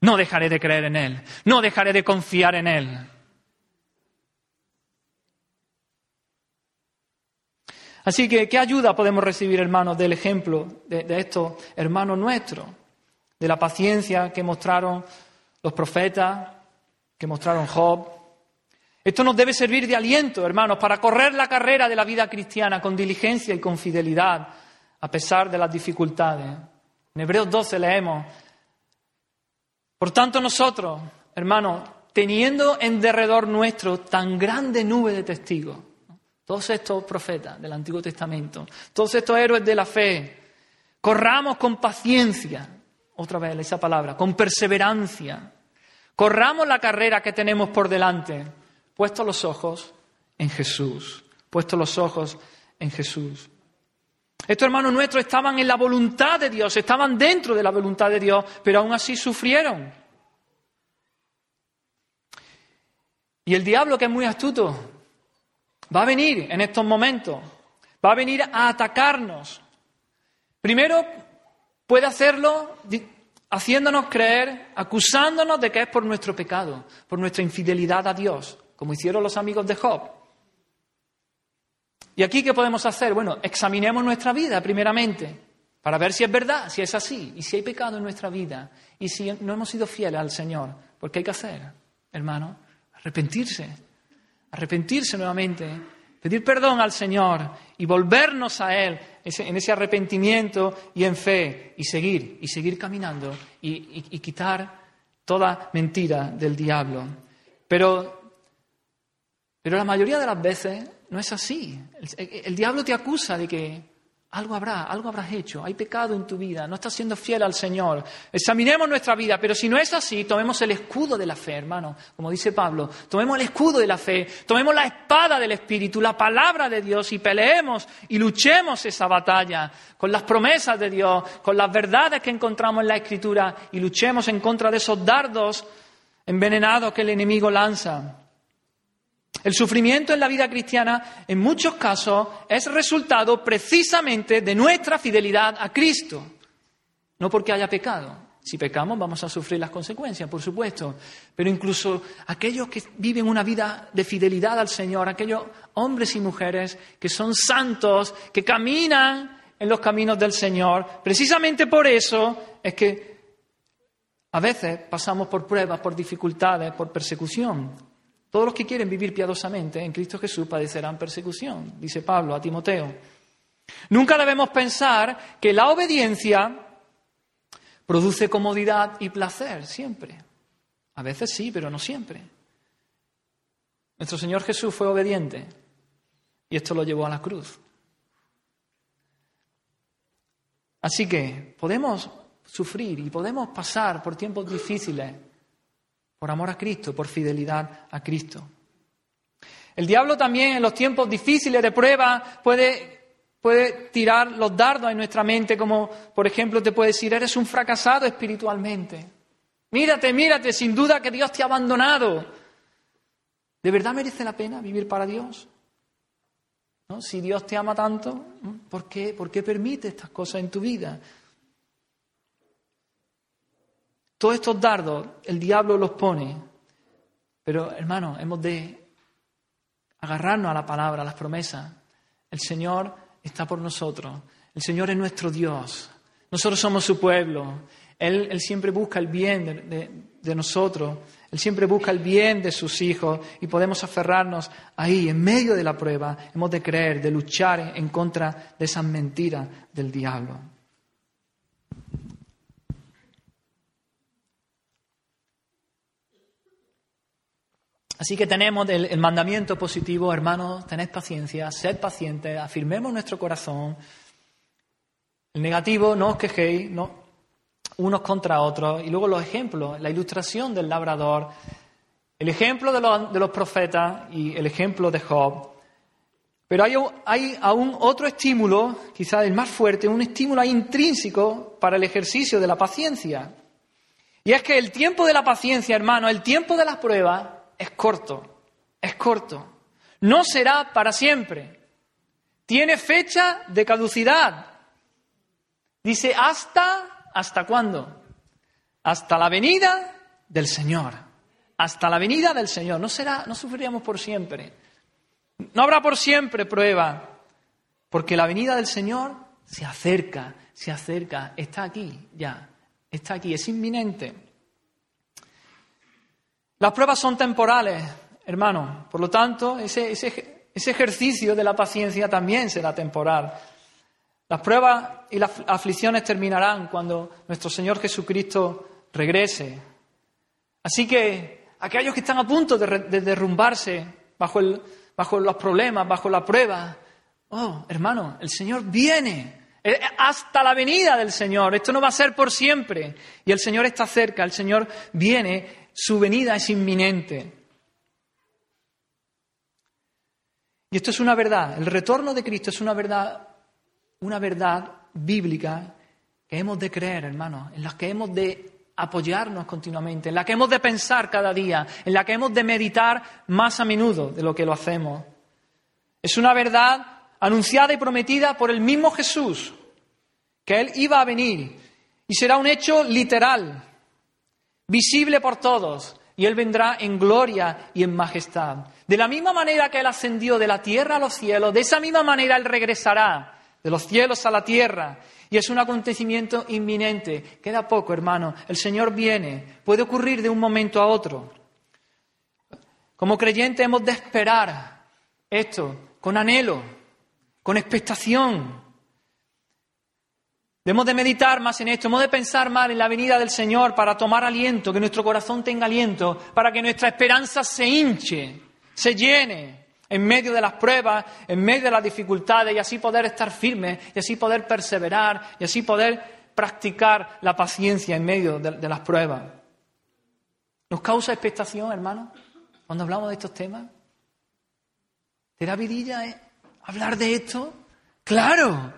No dejaré de creer en Él. No dejaré de confiar en Él. Así que, ¿qué ayuda podemos recibir, hermanos, del ejemplo de, estos hermanos nuestros? De la paciencia que mostraron los profetas, que mostraron Job. Esto nos debe servir de aliento, hermanos, para correr la carrera de la vida cristiana con diligencia y con fidelidad, a pesar de las dificultades. En Hebreos 12 leemos, por tanto nosotros, hermanos, teniendo en derredor nuestro tan grande nube de testigos, todos estos profetas del Antiguo Testamento, todos estos héroes de la fe, corramos con paciencia, otra vez esa palabra, con perseverancia, corramos la carrera que tenemos por delante, puestos los ojos en Jesús, puestos los ojos en Jesús. Estos hermanos nuestros estaban en la voluntad de Dios, estaban dentro de la voluntad de Dios, pero aún así sufrieron. Y el diablo, que es muy astuto, va a venir en estos momentos, va a venir a atacarnos. Primero, puede hacerlo haciéndonos creer, acusándonos de que es por nuestro pecado, por nuestra infidelidad a Dios, como hicieron los amigos de Job. ¿Y aquí qué podemos hacer? Bueno, examinemos nuestra vida primeramente para ver si es verdad, si es así, y si hay pecado en nuestra vida, y si no hemos sido fieles al Señor. ¿Por qué hay que hacer, hermano? Arrepentirse, arrepentirse nuevamente, pedir perdón al Señor y volvernos a Él en ese arrepentimiento y en fe, y seguir, y seguir caminando, y, quitar toda mentira del diablo. Pero, pero la mayoría de las veces no es así. El, diablo te acusa de que algo habrá, algo habrás hecho, hay pecado en tu vida, no estás siendo fiel al Señor. Examinemos nuestra vida, pero si no es así, tomemos el escudo de la fe, hermano, como dice Pablo, tomemos el escudo de la fe, tomemos la espada del Espíritu, la palabra de Dios y peleemos y luchemos esa batalla con las promesas de Dios, con las verdades que encontramos en la Escritura y luchemos en contra de esos dardos envenenados que el enemigo lanza. El sufrimiento en la vida cristiana, en muchos casos, es resultado precisamente de nuestra fidelidad a Cristo, no porque haya pecado. Si pecamos vamos a sufrir las consecuencias, por supuesto, pero incluso aquellos que viven una vida de fidelidad al Señor, aquellos hombres y mujeres que son santos, que caminan en los caminos del Señor, precisamente por eso es que a veces pasamos por pruebas, por dificultades, por persecución. Todos los que quieren vivir piadosamente en Cristo Jesús padecerán persecución, dice Pablo a Timoteo. Nunca debemos pensar que la obediencia produce comodidad y placer, siempre. A veces sí, pero no siempre. Nuestro Señor Jesús fue obediente y esto lo llevó a la cruz. Así que podemos sufrir y podemos pasar por tiempos difíciles por amor a Cristo, por fidelidad a Cristo. El diablo también en los tiempos difíciles de prueba puede, puede tirar los dardos en nuestra mente, como por ejemplo te puede decir, eres un fracasado espiritualmente. Mírate, mírate, sin duda que Dios te ha abandonado. ¿De verdad merece la pena vivir para Dios? ¿No? Si Dios te ama tanto, ¿por qué, ¿por qué permite estas cosas en tu vida? Todos estos dardos el diablo los pone, pero hermano, hemos de agarrarnos a la palabra, a las promesas. El Señor está por nosotros, el Señor es nuestro Dios, nosotros somos su pueblo, Él, siempre busca el bien de nosotros, Él siempre busca el bien de sus hijos y podemos aferrarnos ahí, en medio de la prueba, hemos de creer, de luchar en contra de esas mentiras del diablo. Así que tenemos el, mandamiento positivo, hermanos, tened paciencia, sed pacientes, afirmemos nuestro corazón. El negativo, no os quejéis, no, unos contra otros. Y luego los ejemplos, la ilustración del labrador, el ejemplo de los, de los profetas y el ejemplo de Job. Pero hay, hay, aún otro estímulo, quizás el más fuerte, un estímulo intrínseco para el ejercicio de la paciencia. Y es que el tiempo de la paciencia, hermano, el tiempo de las pruebas, es corto, es corto. No será para siempre. Tiene fecha de caducidad. Dice, ¿hasta? ¿Hasta cuándo? Hasta la venida del Señor. Hasta la venida del Señor. No será, no sufriríamos por siempre. No habrá por siempre prueba. Porque la venida del Señor se acerca, se acerca, está aquí ya, está aquí, es inminente. Las pruebas son temporales, hermano. Por lo tanto, ese, ejercicio de la paciencia también será temporal. Las pruebas y las aflicciones terminarán cuando nuestro Señor Jesucristo regrese. Así que aquellos que están a punto de, derrumbarse bajo, bajo los problemas, bajo la prueba, oh, hermano, el Señor viene eh, hasta la venida del Señor. Esto no va a ser por siempre. Y el Señor está cerca, el Señor viene su venida es inminente. Y esto es una verdad. El retorno de Cristo es una verdad, una verdad bíblica que hemos de creer, hermanos, en la que hemos de apoyarnos continuamente, en la que hemos de pensar cada día, en la que hemos de meditar más a menudo de lo que lo hacemos. Es una verdad anunciada y prometida por el mismo Jesús, que Él iba a venir y será un hecho literal, visible por todos, y Él vendrá en gloria y en majestad. De la misma manera que Él ascendió de la tierra a los cielos, de esa misma manera Él regresará de los cielos a la tierra. Y es un acontecimiento inminente. Queda poco, hermano. El Señor viene. Puede ocurrir de un momento a otro. Como creyentes hemos de esperar esto con anhelo, con expectación, Debemos de meditar más en esto, hemos de pensar más en la venida del Señor para tomar aliento, que nuestro corazón tenga aliento, para que nuestra esperanza se hinche, se llene en medio de las pruebas, en medio de las dificultades y así poder estar firmes y así poder perseverar y así poder practicar la paciencia en medio de, las pruebas. ¿Nos causa expectación, hermano, cuando hablamos de estos temas? ¿Te da vidilla eh, hablar de esto? Claro,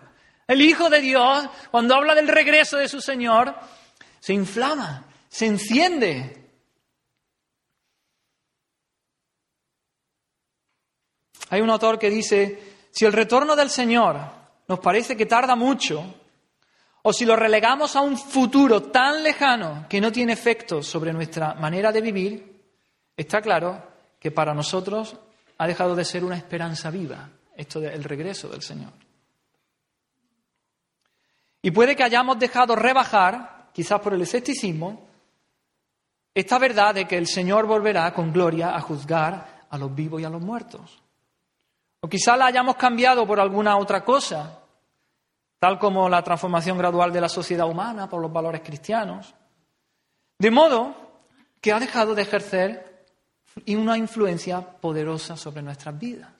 el Hijo de Dios, cuando habla del regreso de su Señor, se inflama, se enciende. Hay un autor que dice, si el retorno del Señor nos parece que tarda mucho, o si lo relegamos a un futuro tan lejano que no tiene efecto sobre nuestra manera de vivir, está claro que para nosotros ha dejado de ser una esperanza viva esto del regreso del Señor. Y puede que hayamos dejado rebajar, quizás por el escepticismo, esta verdad de que el Señor volverá con gloria a juzgar a los vivos y a los muertos. O quizás la hayamos cambiado por alguna otra cosa, tal como la transformación gradual de la sociedad humana por los valores cristianos. De modo que ha dejado de ejercer una influencia poderosa sobre nuestras vidas.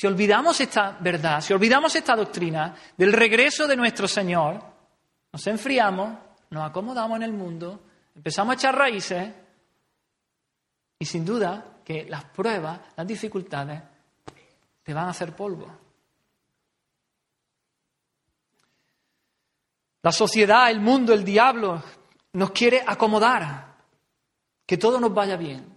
Si olvidamos esta verdad, si olvidamos esta doctrina del regreso de nuestro Señor, nos enfriamos, nos acomodamos en el mundo, empezamos a echar raíces y sin duda que las pruebas, las dificultades, te van a hacer polvo. La sociedad, el mundo, el diablo nos quiere acomodar, que todo nos vaya bien.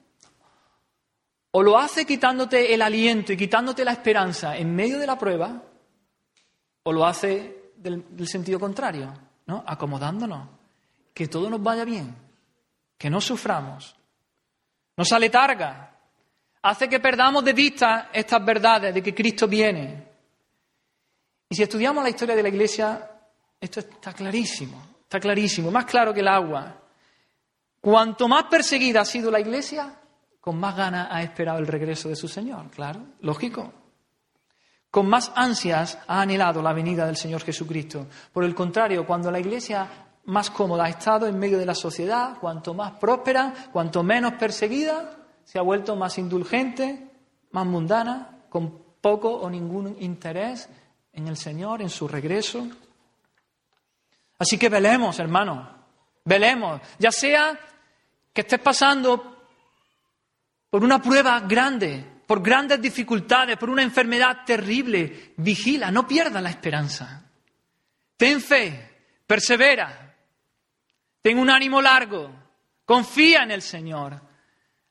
O lo hace quitándote el aliento y quitándote la esperanza en medio de la prueba, o lo hace del, sentido contrario, ¿no? Acomodándonos, que todo nos vaya bien, que no suframos. Nos aletarga, hace que perdamos de vista estas verdades de que Cristo viene. Y si estudiamos la historia de la Iglesia, esto está clarísimo, está clarísimo, más claro que el agua. Cuanto más perseguida ha sido la Iglesia, con más ganas ha esperado el regreso de su Señor, claro, lógico. Con más ansias ha anhelado la venida del Señor Jesucristo. Por el contrario, cuando la Iglesia más cómoda ha estado en medio de la sociedad, cuanto más próspera, cuanto menos perseguida, se ha vuelto más indulgente, más mundana, con poco o ningún interés en el Señor, en su regreso. Así que velemos, hermano, velemos, ya sea que estés pasando por una prueba grande, por grandes dificultades, por una enfermedad terrible. Vigila, no pierdas la esperanza. Ten fe, persevera, ten un ánimo largo, confía en el Señor,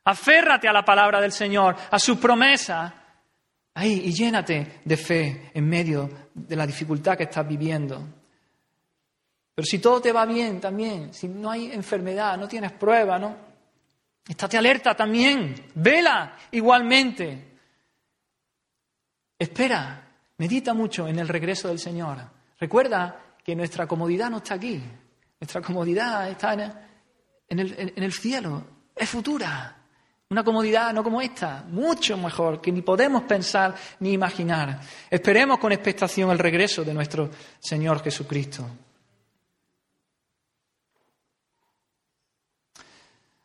aférrate a la palabra del Señor, a su promesa, ahí y llénate de fe en medio de la dificultad que estás viviendo. Pero si todo te va bien también, si no hay enfermedad, no tienes prueba, ¿no? Estate alerta también, vela igualmente. Espera, medita mucho en el regreso del Señor. Recuerda que nuestra comodidad no está aquí, nuestra comodidad está en el, cielo, es futura. Una comodidad no como esta, mucho mejor, que ni podemos pensar ni imaginar. Esperemos con expectación el regreso de nuestro Señor Jesucristo.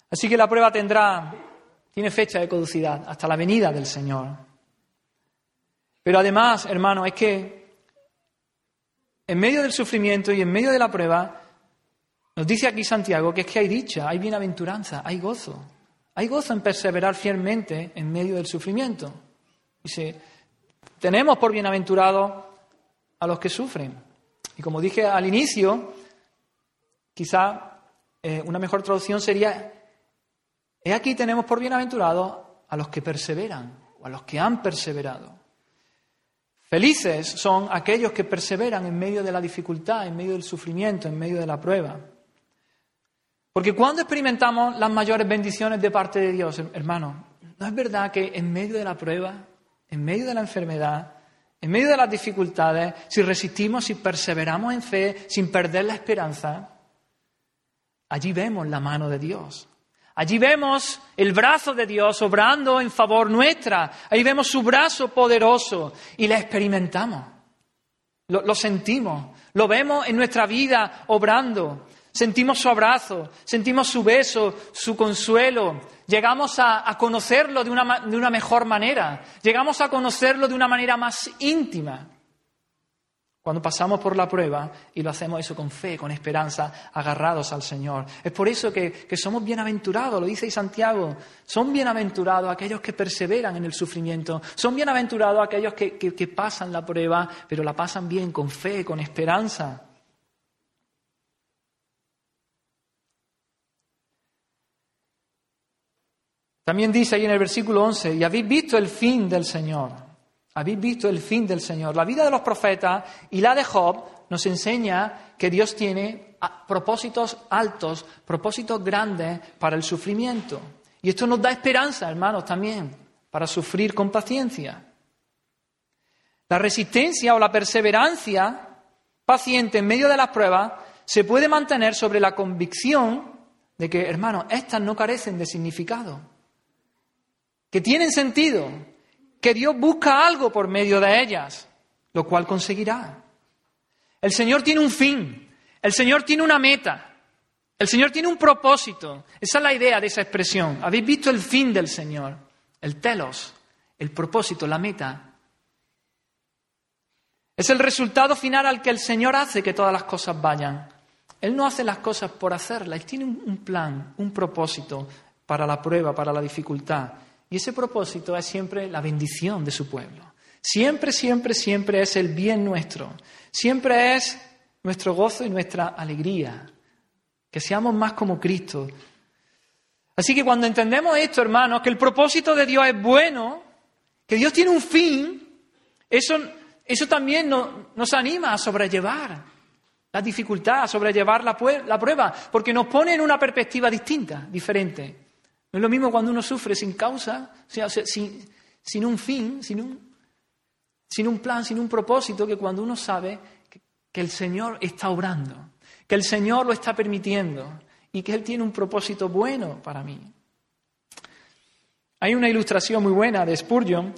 Así que la prueba tendrá, tiene fecha de caducidad hasta la venida del Señor. Pero además, hermano, es que en medio del sufrimiento y en medio de la prueba, nos dice aquí Santiago que es que hay dicha, hay bienaventuranza, hay gozo. Hay gozo en perseverar fielmente en medio del sufrimiento. Dice, tenemos por bienaventurados a los que sufren. Y como dije al inicio, quizá eh, una mejor traducción sería He aquí tenemos por bienaventurados a los que perseveran o a los que han perseverado. Felices son aquellos que perseveran en medio de la dificultad, en medio del sufrimiento, en medio de la prueba. Porque cuando experimentamos las mayores bendiciones de parte de Dios, hermano, ¿no es verdad que en medio de la prueba, en medio de la enfermedad, en medio de las dificultades, si resistimos, si perseveramos en fe, sin perder la esperanza, allí vemos la mano de Dios. Allí vemos el brazo de Dios obrando en favor nuestra. Ahí vemos su brazo poderoso y la experimentamos. Lo, sentimos. Lo vemos en nuestra vida obrando. Sentimos su abrazo, sentimos su beso, su consuelo. Llegamos a, a conocerlo de una, de una mejor manera. Llegamos a conocerlo de una manera más íntima. Cuando pasamos por la prueba y lo hacemos eso con fe, con esperanza, agarrados al Señor. Es por eso que, somos bienaventurados, lo dice Santiago. Son bienaventurados aquellos que perseveran en el sufrimiento. Son bienaventurados aquellos que, que pasan la prueba, pero la pasan bien, con fe, con esperanza. También dice ahí en el versículo 11, y habéis visto el fin del Señor. Habéis visto el fin del Señor. La vida de los profetas y la de Job nos enseña que Dios tiene propósitos altos, propósitos grandes para el sufrimiento. Y esto nos da esperanza, hermanos, también, para sufrir con paciencia. La resistencia o la perseverancia paciente en medio de las pruebas se puede mantener sobre la convicción de que, hermanos, estas no carecen de significado, que tienen sentido, que Dios busca algo por medio de ellas, lo cual conseguirá. El Señor tiene un fin, el Señor tiene una meta. El Señor tiene un propósito. Esa es la idea de esa expresión. Habéis visto el fin del Señor, el telos, el propósito, la meta. Es el resultado final al que el Señor hace que todas las cosas vayan. Él no hace las cosas por hacerlas, Él tiene un plan, un propósito para la prueba, para la dificultad. Y ese propósito es siempre la bendición de su pueblo. Siempre, siempre, siempre es el bien nuestro. Siempre es nuestro gozo y nuestra alegría. Que seamos más como Cristo. Así que cuando entendemos esto, hermanos, que el propósito de Dios es bueno, que Dios tiene un fin, eso, eso también nos anima a sobrellevar la dificultad, a sobrellevar la, la prueba, porque nos pone en una perspectiva distinta, diferente. Es lo mismo cuando uno sufre sin causa, sin, sin un fin, sin un, plan, sin un propósito, que cuando uno sabe que, el Señor está obrando, que el Señor lo está permitiendo y que Él tiene un propósito bueno para mí. Hay una ilustración muy buena de Spurgeon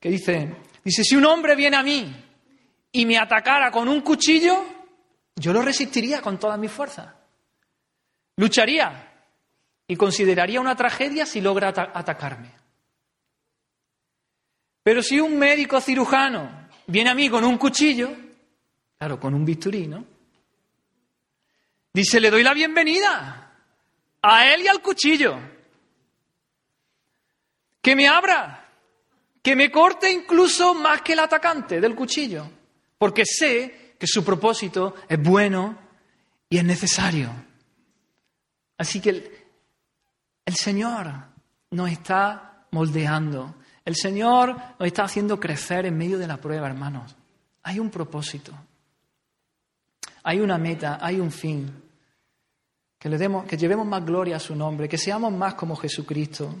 que dice, dice, si un hombre viene a mí y me atacara con un cuchillo, yo lo resistiría con todas mis fuerzas. Lucharía y consideraría una tragedia si logra atacarme. Pero si un médico cirujano viene a mí con un cuchillo, claro, con un bisturino, dice, le doy la bienvenida a él y al cuchillo. Que me abra, que me corte incluso más que el atacante del cuchillo, porque sé que su propósito es bueno y es necesario. Así que el, Señor nos está moldeando, el Señor nos está haciendo crecer en medio de la prueba, hermanos. Hay un propósito, hay una meta, hay un fin. Que, le demos, que llevemos más gloria a su nombre, que seamos más como Jesucristo.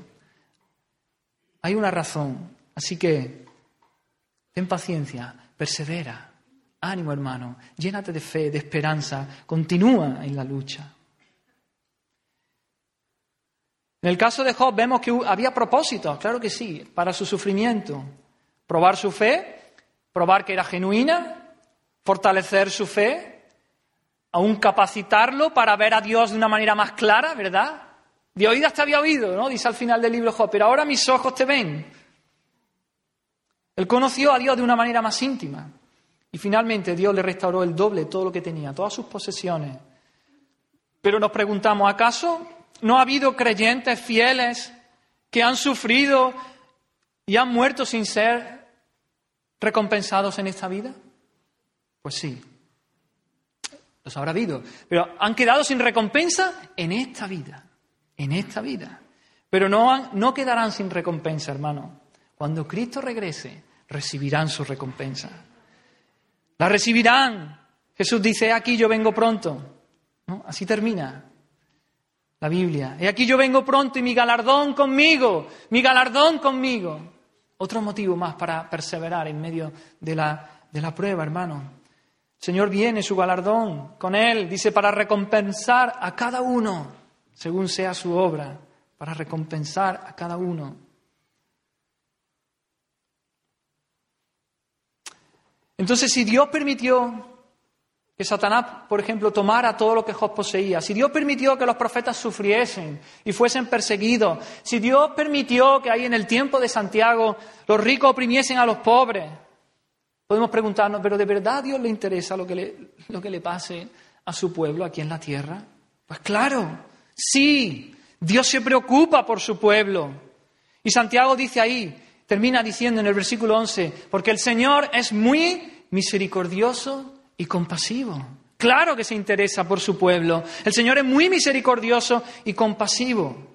Hay una razón. Así que ten paciencia, persevera. Ánimo, hermano. Llénate de fe, de esperanza. Continúa en la lucha. En el caso de Job vemos que había propósitos, claro que sí, para su sufrimiento. Probar su fe, probar que era genuina, fortalecer su fe, aún capacitarlo para ver a Dios de una manera más clara, ¿verdad? De oídas te había oído, ¿no? Dice al final del libro Job, pero ahora mis ojos te ven. Él conoció a Dios de una manera más íntima. Y finalmente Dios le restauró el doble todo lo que tenía, todas sus posesiones. Pero nos preguntamos, ¿acaso ¿No ha habido creyentes fieles que han sufrido y han muerto sin ser recompensados en esta vida? Pues sí, los habrá habido, pero han quedado sin recompensa en esta vida, en esta vida. Pero no, no quedarán sin recompensa, hermano. Cuando Cristo regrese, recibirán su recompensa. La recibirán. Jesús dice, aquí yo vengo pronto. Así termina la Biblia. Y aquí yo vengo pronto y mi galardón conmigo, mi galardón conmigo. Otro motivo más para perseverar en medio de la, de la prueba, hermano. El Señor viene, su galardón con Él, dice, para recompensar a cada uno, según sea su obra, para recompensar a cada uno. Entonces, si Dios permitió que Satanás, por ejemplo, tomara todo lo que Job poseía, si Dios permitió que los profetas sufriesen y fuesen perseguidos, si Dios permitió que ahí en el tiempo de Santiago los ricos oprimiesen a los pobres, podemos preguntarnos, ¿pero de verdad a Dios le interesa lo que le, lo que le pase a su pueblo aquí en la tierra? Pues claro, sí, Dios se preocupa por su pueblo. Y Santiago dice ahí, termina diciendo en el versículo 11, porque el Señor es muy misericordioso y compasivo. Claro que se interesa por su pueblo. El Señor es muy misericordioso y compasivo.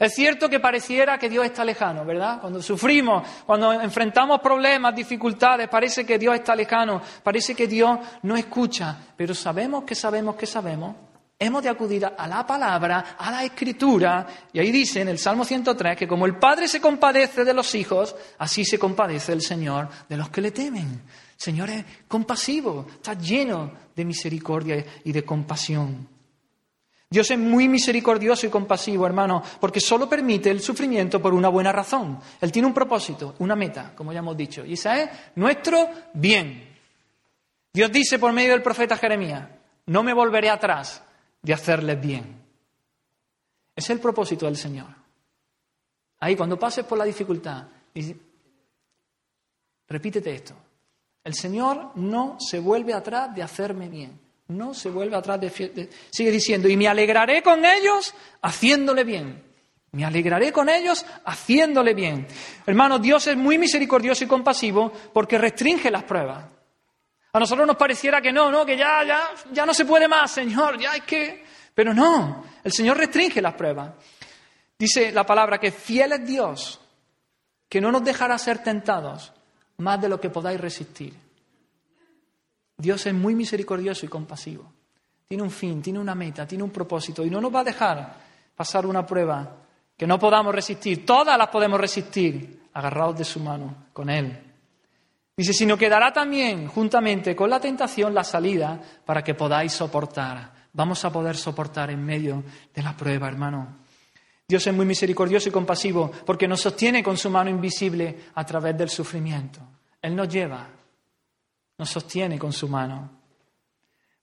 Es cierto que pareciera que Dios está lejano, ¿verdad? Cuando sufrimos, cuando enfrentamos problemas, dificultades, parece que Dios está lejano, parece que Dios no escucha, pero sabemos que sabemos que sabemos. Hemos de acudir a la palabra, a la escritura, y ahí dice en el Salmo 103 que como el Padre se compadece de los hijos, así se compadece el Señor de los que le temen. Señor es compasivo, está lleno de misericordia y de compasión. Dios es muy misericordioso y compasivo, hermano, porque solo permite el sufrimiento por una buena razón. Él tiene un propósito, una meta, como ya hemos dicho, y esa es nuestro bien. Dios dice por medio del profeta Jeremías, no me volveré atrás, de hacerles bien. Es el propósito del Señor. Ahí, cuando pases por la dificultad, repítete esto. El Señor no se vuelve atrás de hacerme bien. No se vuelve atrás de, Sigue diciendo, y me alegraré con ellos haciéndole bien. Me alegraré con ellos haciéndole bien. Hermanos, Dios es muy misericordioso y compasivo porque restringe las pruebas. A nosotros nos pareciera que no, no, que ya, ya, ya no se puede más, Señor, ya hay que. Pero no, el Señor restringe las pruebas. Dice la palabra que fiel es Dios, que no nos dejará ser tentados más de lo que podáis resistir. Dios es muy misericordioso y compasivo. Tiene un fin, tiene una meta, tiene un propósito y no nos va a dejar pasar una prueba que no podamos resistir. Todas las podemos resistir agarrados de su mano con Él. Dice, sino que dará también juntamente con la tentación la salida para que podáis soportar. Vamos a poder soportar en medio de la prueba, hermano. Dios es muy misericordioso y compasivo porque nos sostiene con su mano invisible a través del sufrimiento. Él nos lleva, nos sostiene con su mano.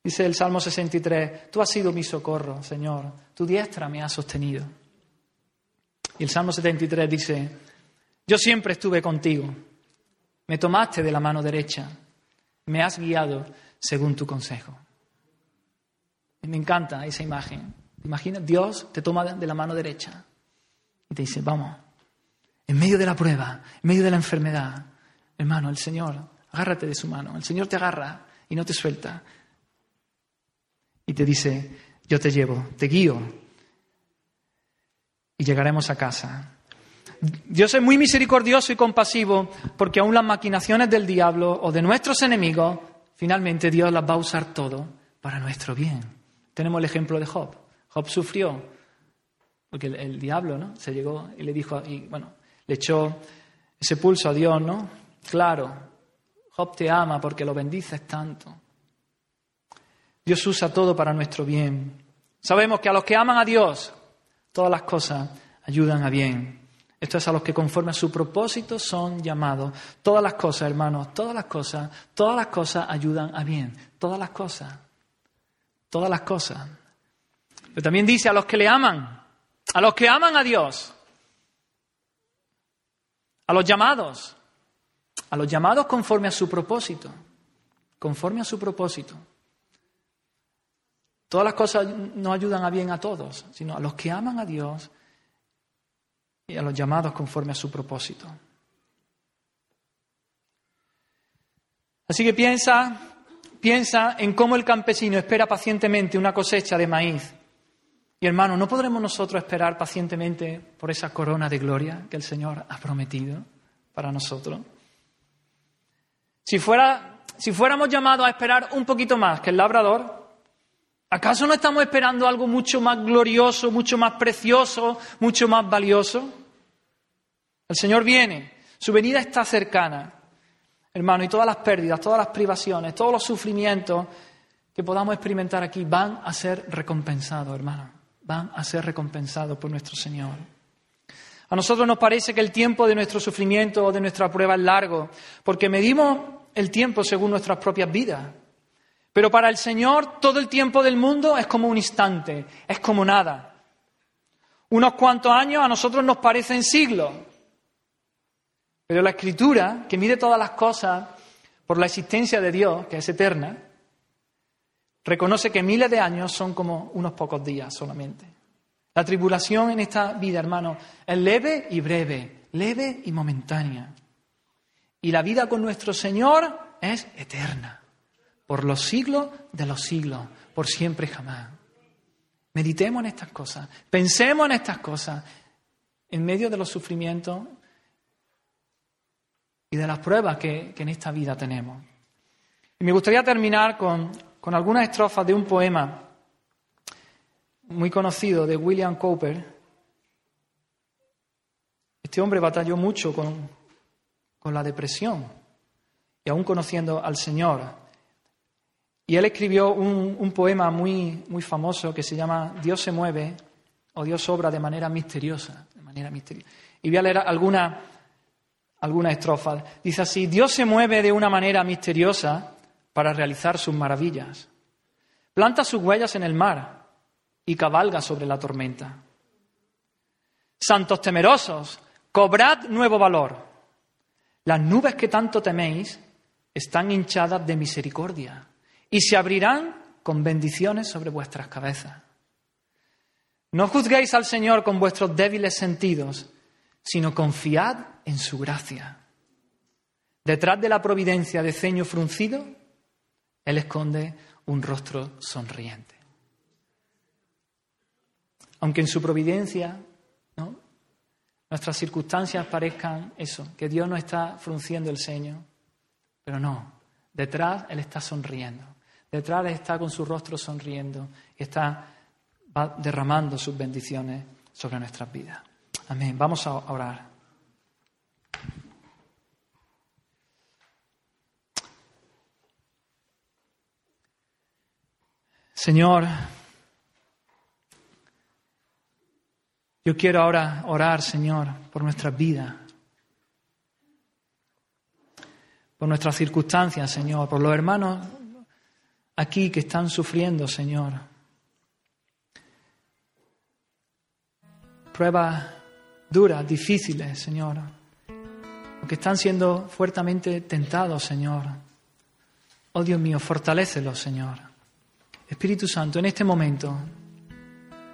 Dice el Salmo 63, tú has sido mi socorro, Señor, tu diestra me ha sostenido. Y el Salmo 73 dice, yo siempre estuve contigo, me tomaste de la mano derecha, me has guiado según tu consejo. Me encanta esa imagen. Imagina, Dios te toma de la mano derecha y te dice, vamos, en medio de la prueba, en medio de la enfermedad, hermano, el Señor, agárrate de su mano, el Señor te agarra y no te suelta. Y te dice, yo te llevo, te guío y llegaremos a casa. Dios es muy misericordioso y compasivo porque aún las maquinaciones del diablo o de nuestros enemigos, finalmente Dios las va a usar todo para nuestro bien. Tenemos el ejemplo de Job. Job sufrió porque el, diablo, ¿no? Se llegó y le dijo, y bueno, le echó ese pulso a Dios, ¿no? Claro, Job te ama porque lo bendices tanto. Dios usa todo para nuestro bien. Sabemos que a los que aman a Dios, todas las cosas ayudan a bien. Esto es a los que conforme a su propósito son llamados. Todas las cosas, hermanos, todas las cosas, todas las cosas ayudan a bien. Todas las cosas. Todas las cosas. Pero también dice a los que le aman, a los que aman a Dios, a los llamados, a los llamados conforme a su propósito, conforme a su propósito. Todas las cosas no ayudan a bien a todos, sino a los que aman a Dios y a los llamados conforme a su propósito. Así que piensa, piensa en cómo el campesino espera pacientemente una cosecha de maíz. Y hermano, ¿no podremos nosotros esperar pacientemente por esa corona de gloria que el Señor ha prometido para nosotros? Si, fuera, si fuéramos llamados a esperar un poquito más que el labrador, ¿Acaso no estamos esperando algo mucho más glorioso, mucho más precioso, mucho más valioso? El Señor viene, su venida está cercana, hermano, y todas las pérdidas, todas las privaciones, todos los sufrimientos que podamos experimentar aquí van a ser recompensados, hermano, van a ser recompensados por nuestro Señor. A nosotros nos parece que el tiempo de nuestro sufrimiento o de nuestra prueba es largo, porque medimos el tiempo según nuestras propias vidas. Pero para el Señor todo el tiempo del mundo es como un instante, es como nada. Unos cuantos años a nosotros nos parecen siglos. Pero la Escritura, que mide todas las cosas por la existencia de Dios, que es eterna, reconoce que miles de años son como unos pocos días solamente. La tribulación en esta vida, hermano, es leve y breve, leve y momentánea. Y la vida con nuestro Señor es eterna por los siglos de los siglos, por siempre y jamás. Meditemos en estas cosas, pensemos en estas cosas en medio de los sufrimientos y de las pruebas que, en esta vida tenemos. Y me gustaría terminar con, con algunas estrofas de un poema muy conocido de William Cowper. Este hombre batalló mucho con, con la depresión y aún conociendo al Señor, y él escribió un, poema muy, muy famoso que se llama Dios se mueve o Dios obra de manera misteriosa. De manera misteriosa. Y voy a leer algunas alguna estrofas. Dice así, Dios se mueve de una manera misteriosa para realizar sus maravillas. Planta sus huellas en el mar y cabalga sobre la tormenta. Santos temerosos, cobrad nuevo valor. Las nubes que tanto teméis están hinchadas de misericordia y se abrirán con bendiciones sobre vuestras cabezas. No juzguéis al Señor con vuestros débiles sentidos, sino confiad en su gracia. Detrás de la providencia de ceño fruncido, Él esconde un rostro sonriente. Aunque en su providencia nuestras circunstancias parezcan eso, que Dios no está frunciendo el ceño, pero no, detrás Él está sonriendo, detrás Él está con su rostro sonriendo y está derramando sus bendiciones sobre nuestras vidas. Amén. Vamos a orar. Señor, yo quiero ahora orar, Señor, por nuestras vidas, por nuestras circunstancias, Señor, por los hermanos aquí que están sufriendo, Señor. Pruebas duras, difíciles, Señor, que están siendo fuertemente tentados, Señor. Oh Dios mío, fortalécelos, Señor. Espíritu Santo, en este momento,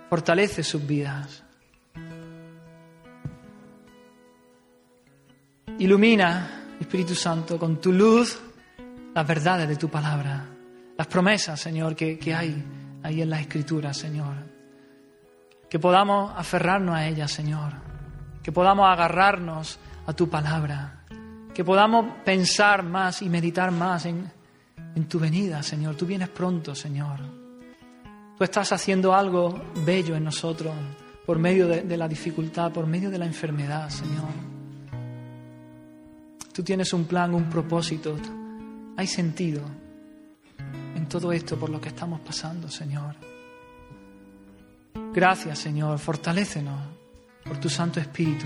fortalece sus vidas. Ilumina, Espíritu Santo, con tu luz las verdades de tu palabra, las promesas, Señor, que, que hay ahí en las Escrituras, Señor. Que podamos aferrarnos a ellas, Señor. Que podamos agarrarnos a tu palabra. Que podamos pensar más y meditar más en, en tu venida, Señor. Tú vienes pronto, Señor. Tú estás haciendo algo bello en nosotros por medio de, la dificultad, por medio de la enfermedad, Señor. Tú tienes un plan, un propósito. Hay sentido en todo esto por lo que estamos pasando, Señor. Gracias, Señor. Fortalécenos por tu Santo Espíritu.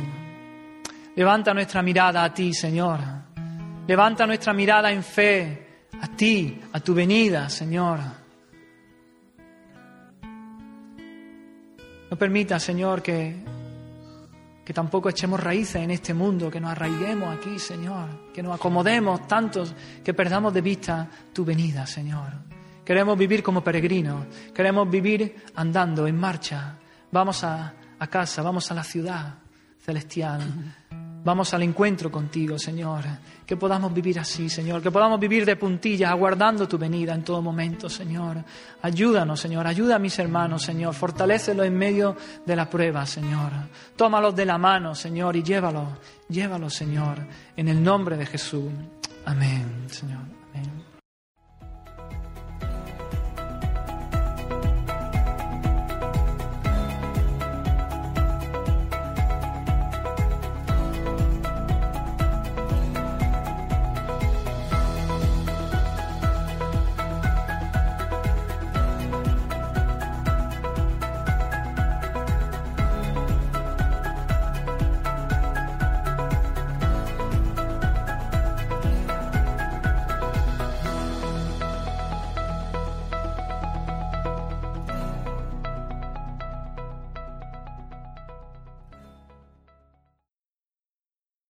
Levanta nuestra mirada a ti, Señor. Levanta nuestra mirada en fe a ti, a tu venida, Señor. No permita, Señor, que, que tampoco echemos raíces en este mundo, que nos arraiguemos aquí, Señor, que nos acomodemos tantos que perdamos de vista tu venida, Señor. Queremos vivir como peregrinos, queremos vivir andando en marcha. Vamos a, a casa, vamos a la ciudad celestial. Vamos al encuentro contigo, Señor. Que podamos vivir así, Señor. Que podamos vivir de puntillas, aguardando tu venida en todo momento, Señor. Ayúdanos, Señor. Ayuda a mis hermanos, Señor. Fortalécelos en medio de la prueba, Señor. Tómalos de la mano, Señor, y llévalos. Llévalos, Señor. En el nombre de Jesús. Amén, Señor.